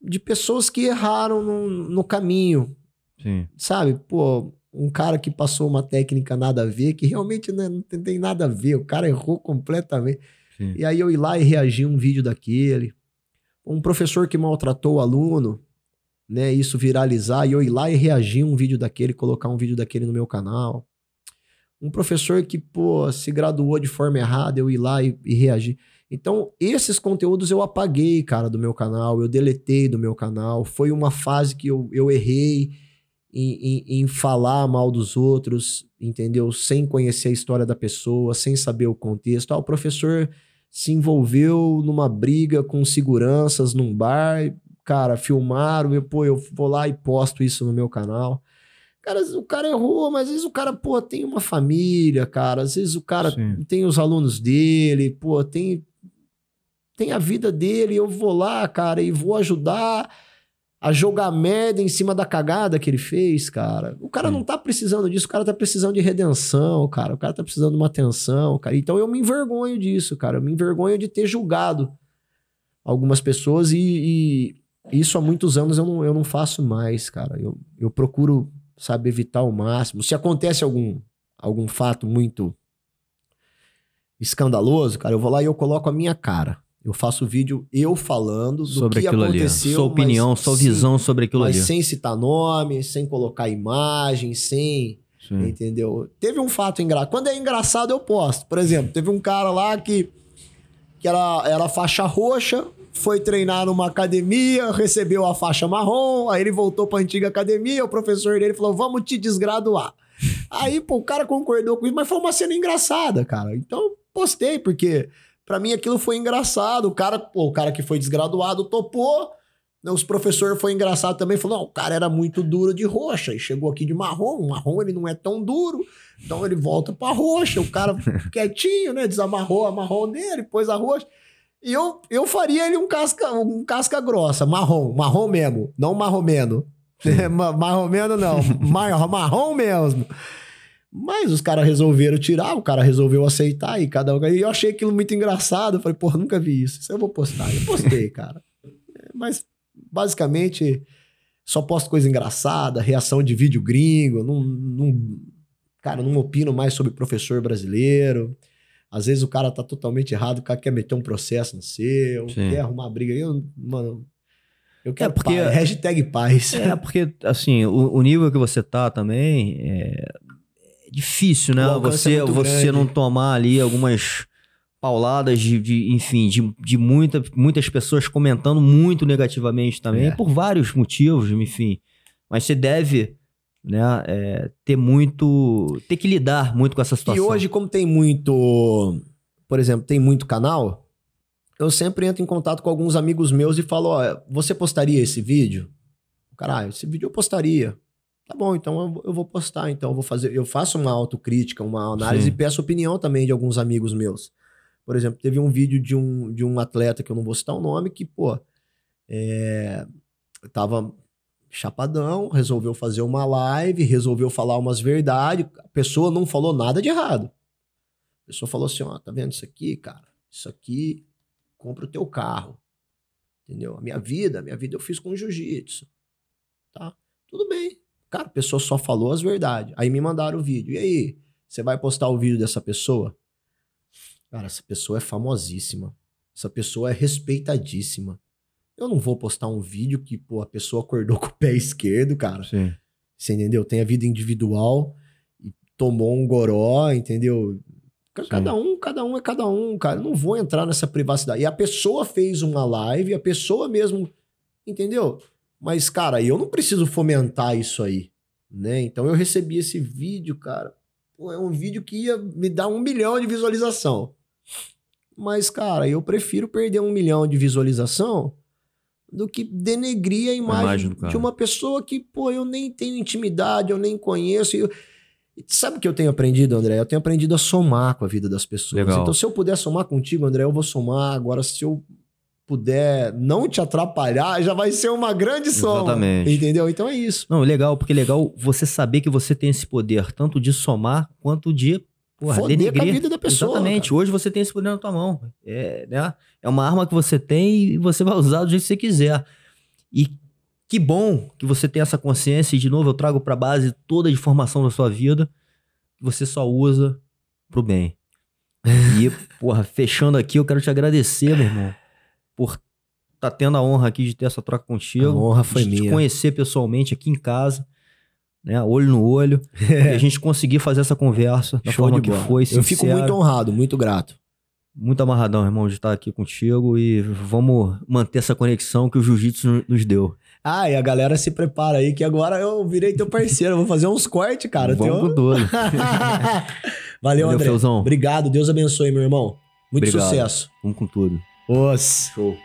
de pessoas que erraram no, no caminho, Sim. sabe? Pô, um cara que passou uma técnica nada a ver, que realmente né, não tem, tem nada a ver, o cara errou completamente. Sim. E aí eu ir lá e reagir a um vídeo daquele. Um professor que maltratou o aluno, né? Isso viralizar e eu ir lá e reagir a um vídeo daquele, colocar um vídeo daquele no meu canal. Um professor que, pô, se graduou de forma errada, eu ir lá e, e reagir. Então, esses conteúdos eu apaguei, cara, do meu canal, eu deletei do meu canal. Foi uma fase que eu, eu errei em, em, em falar mal dos outros, entendeu? Sem conhecer a história da pessoa, sem saber o contexto. Ah, o professor se envolveu numa briga com seguranças num bar, cara, filmaram, eu, pô, eu vou lá e posto isso no meu canal. Cara, o cara errou, mas às vezes o cara, pô, tem uma família, cara, às vezes o cara Sim. tem os alunos dele, pô, tem, tem a vida dele, eu vou lá, cara, e vou ajudar a jogar merda em cima da cagada que ele fez, cara. O cara Sim. não tá precisando disso, o cara tá precisando de redenção, cara. O cara tá precisando de uma atenção, cara. Então eu me envergonho disso, cara. Eu me envergonho de ter julgado algumas pessoas e, e isso há muitos anos eu não, eu não faço mais, cara. Eu, eu procuro, sabe, evitar ao máximo. Se acontece algum, algum fato muito escandaloso, cara, eu vou lá e eu coloco a minha cara. Eu faço vídeo eu falando do Sobre que aquilo ali. aconteceu. Sua opinião, mas sua sim, visão sobre aquilo mas ali. sem citar nome, sem colocar imagem, sem. Sim. Entendeu? Teve um fato engraçado. Quando é engraçado, eu posto. Por exemplo, teve um cara lá que, que era, era faixa roxa, foi treinar numa academia, recebeu a faixa marrom, aí ele voltou pra antiga academia, o professor dele falou: vamos te desgraduar. Aí, pô, o cara concordou com isso, mas foi uma cena engraçada, cara. Então, postei, porque pra mim aquilo foi engraçado. O cara, pô, o cara que foi desgraduado topou. Os professores foi engraçado também, falou: não, o cara era muito duro de roxa e chegou aqui de marrom. O marrom ele não é tão duro, então ele volta pra roxa. O cara quietinho, né? Desamarrou a marrom dele, pôs a roxa. E eu, eu faria ele um casca, um casca grossa, marrom, marrom mesmo, não marromeno. [laughs] Ma- marromeno não, [laughs] mar, marrom mesmo. Mas os caras resolveram tirar, o cara resolveu aceitar e cada um. E eu achei aquilo muito engraçado. Eu falei, porra, nunca vi isso. Isso eu vou postar. Eu postei, [laughs] cara. É, Mas basicamente só posto coisa engraçada, reação de vídeo gringo. Não, não, cara, não opino mais sobre professor brasileiro. Às vezes o cara tá totalmente errado, o cara quer meter um processo no seu, Sim. quer arrumar briga. Eu, mano, eu quero porque- paz, hashtag paz. [laughs] É, porque, assim, o, o nível que você tá também é, é difícil, né? Alcance é Você, você grande. não tomar ali algumas pauladas de, de, enfim, de, de muita, muitas pessoas comentando muito negativamente também, É. por vários motivos, enfim. Mas você deve, né, é, ter muito, ter que lidar muito com essa E situação. hoje, como tem muito, por exemplo, tem muito canal, eu sempre entro em contato com alguns amigos meus e falo, ó, você postaria esse vídeo? Caralho, esse vídeo eu postaria. Tá bom, então eu, eu vou postar, então eu vou fazer, eu faço uma autocrítica, uma análise Sim. e peço opinião também de alguns amigos meus. Por exemplo, teve um vídeo de um, de um atleta que eu não vou citar o nome que, pô, É, tava chapadão, resolveu fazer uma live, resolveu falar umas verdades. A pessoa não falou nada de errado. A pessoa falou assim: ó, tá vendo isso aqui, cara? Isso aqui, compra o teu carro. Entendeu? A minha vida, a minha vida eu fiz com jiu-jitsu. Tá? Tudo bem. Cara, a pessoa só falou as verdades. Aí me mandaram o vídeo. E aí, você vai postar o vídeo dessa pessoa? Cara, essa pessoa é famosíssima. Essa pessoa é respeitadíssima. Eu não vou postar um vídeo que, pô, a pessoa acordou [laughs] com o pé esquerdo, cara. Sim. Você entendeu? Tem a vida individual e tomou um goró, entendeu? Cada um, cada um é cada um, cara. Eu não vou entrar nessa privacidade. E a pessoa fez uma live, a pessoa mesmo, entendeu? Mas, cara, eu não preciso fomentar isso aí, né? Então eu recebi esse vídeo, cara. Pô, é um vídeo que ia me dar um milhão de visualização. Mas, cara, eu prefiro perder um milhão de visualização do que denegrir a imagem, imagem de uma pessoa que, pô, eu nem tenho intimidade, eu nem conheço. Eu... Sabe o que eu tenho aprendido, André? Eu tenho aprendido a somar com a vida das pessoas. Legal. Então, se eu puder somar contigo, André, eu vou somar. Agora, se eu puder não te atrapalhar, já vai ser uma grande soma. Exatamente. Entendeu? Então é isso. Não, legal, porque é legal você saber que você tem esse poder, tanto de somar quanto de porra, Foder com a vida da pessoa. Exatamente. Hoje você tem esse poder na tua mão. É, né? é uma arma que você tem e você vai usar do jeito que você quiser. E que bom que você tem essa consciência. E, de novo, eu trago pra base toda a informação da sua vida que você só usa pro bem. E, [laughs] porra, fechando aqui, eu quero te agradecer, meu irmão, por tá tendo a honra aqui de ter essa troca contigo. A honra foi de te minha. conhecer pessoalmente aqui em casa, né? Olho no olho. [laughs] E a gente conseguir fazer essa conversa da Show forma de que bola. foi, Eu fico muito honrado, muito grato. Muito amarradão, irmão, de estar aqui contigo e vamos manter essa conexão que o jiu-jitsu no- nos deu. Ah, e a galera se prepara aí que agora eu virei teu parceiro. vou fazer uns cortes, cara. vamos Teu- com tudo. [laughs] Valeu, Valeu, André. Feuzão. Obrigado. Deus abençoe, meu irmão. Muito Obrigado. sucesso. Vamos com tudo. Os. Show.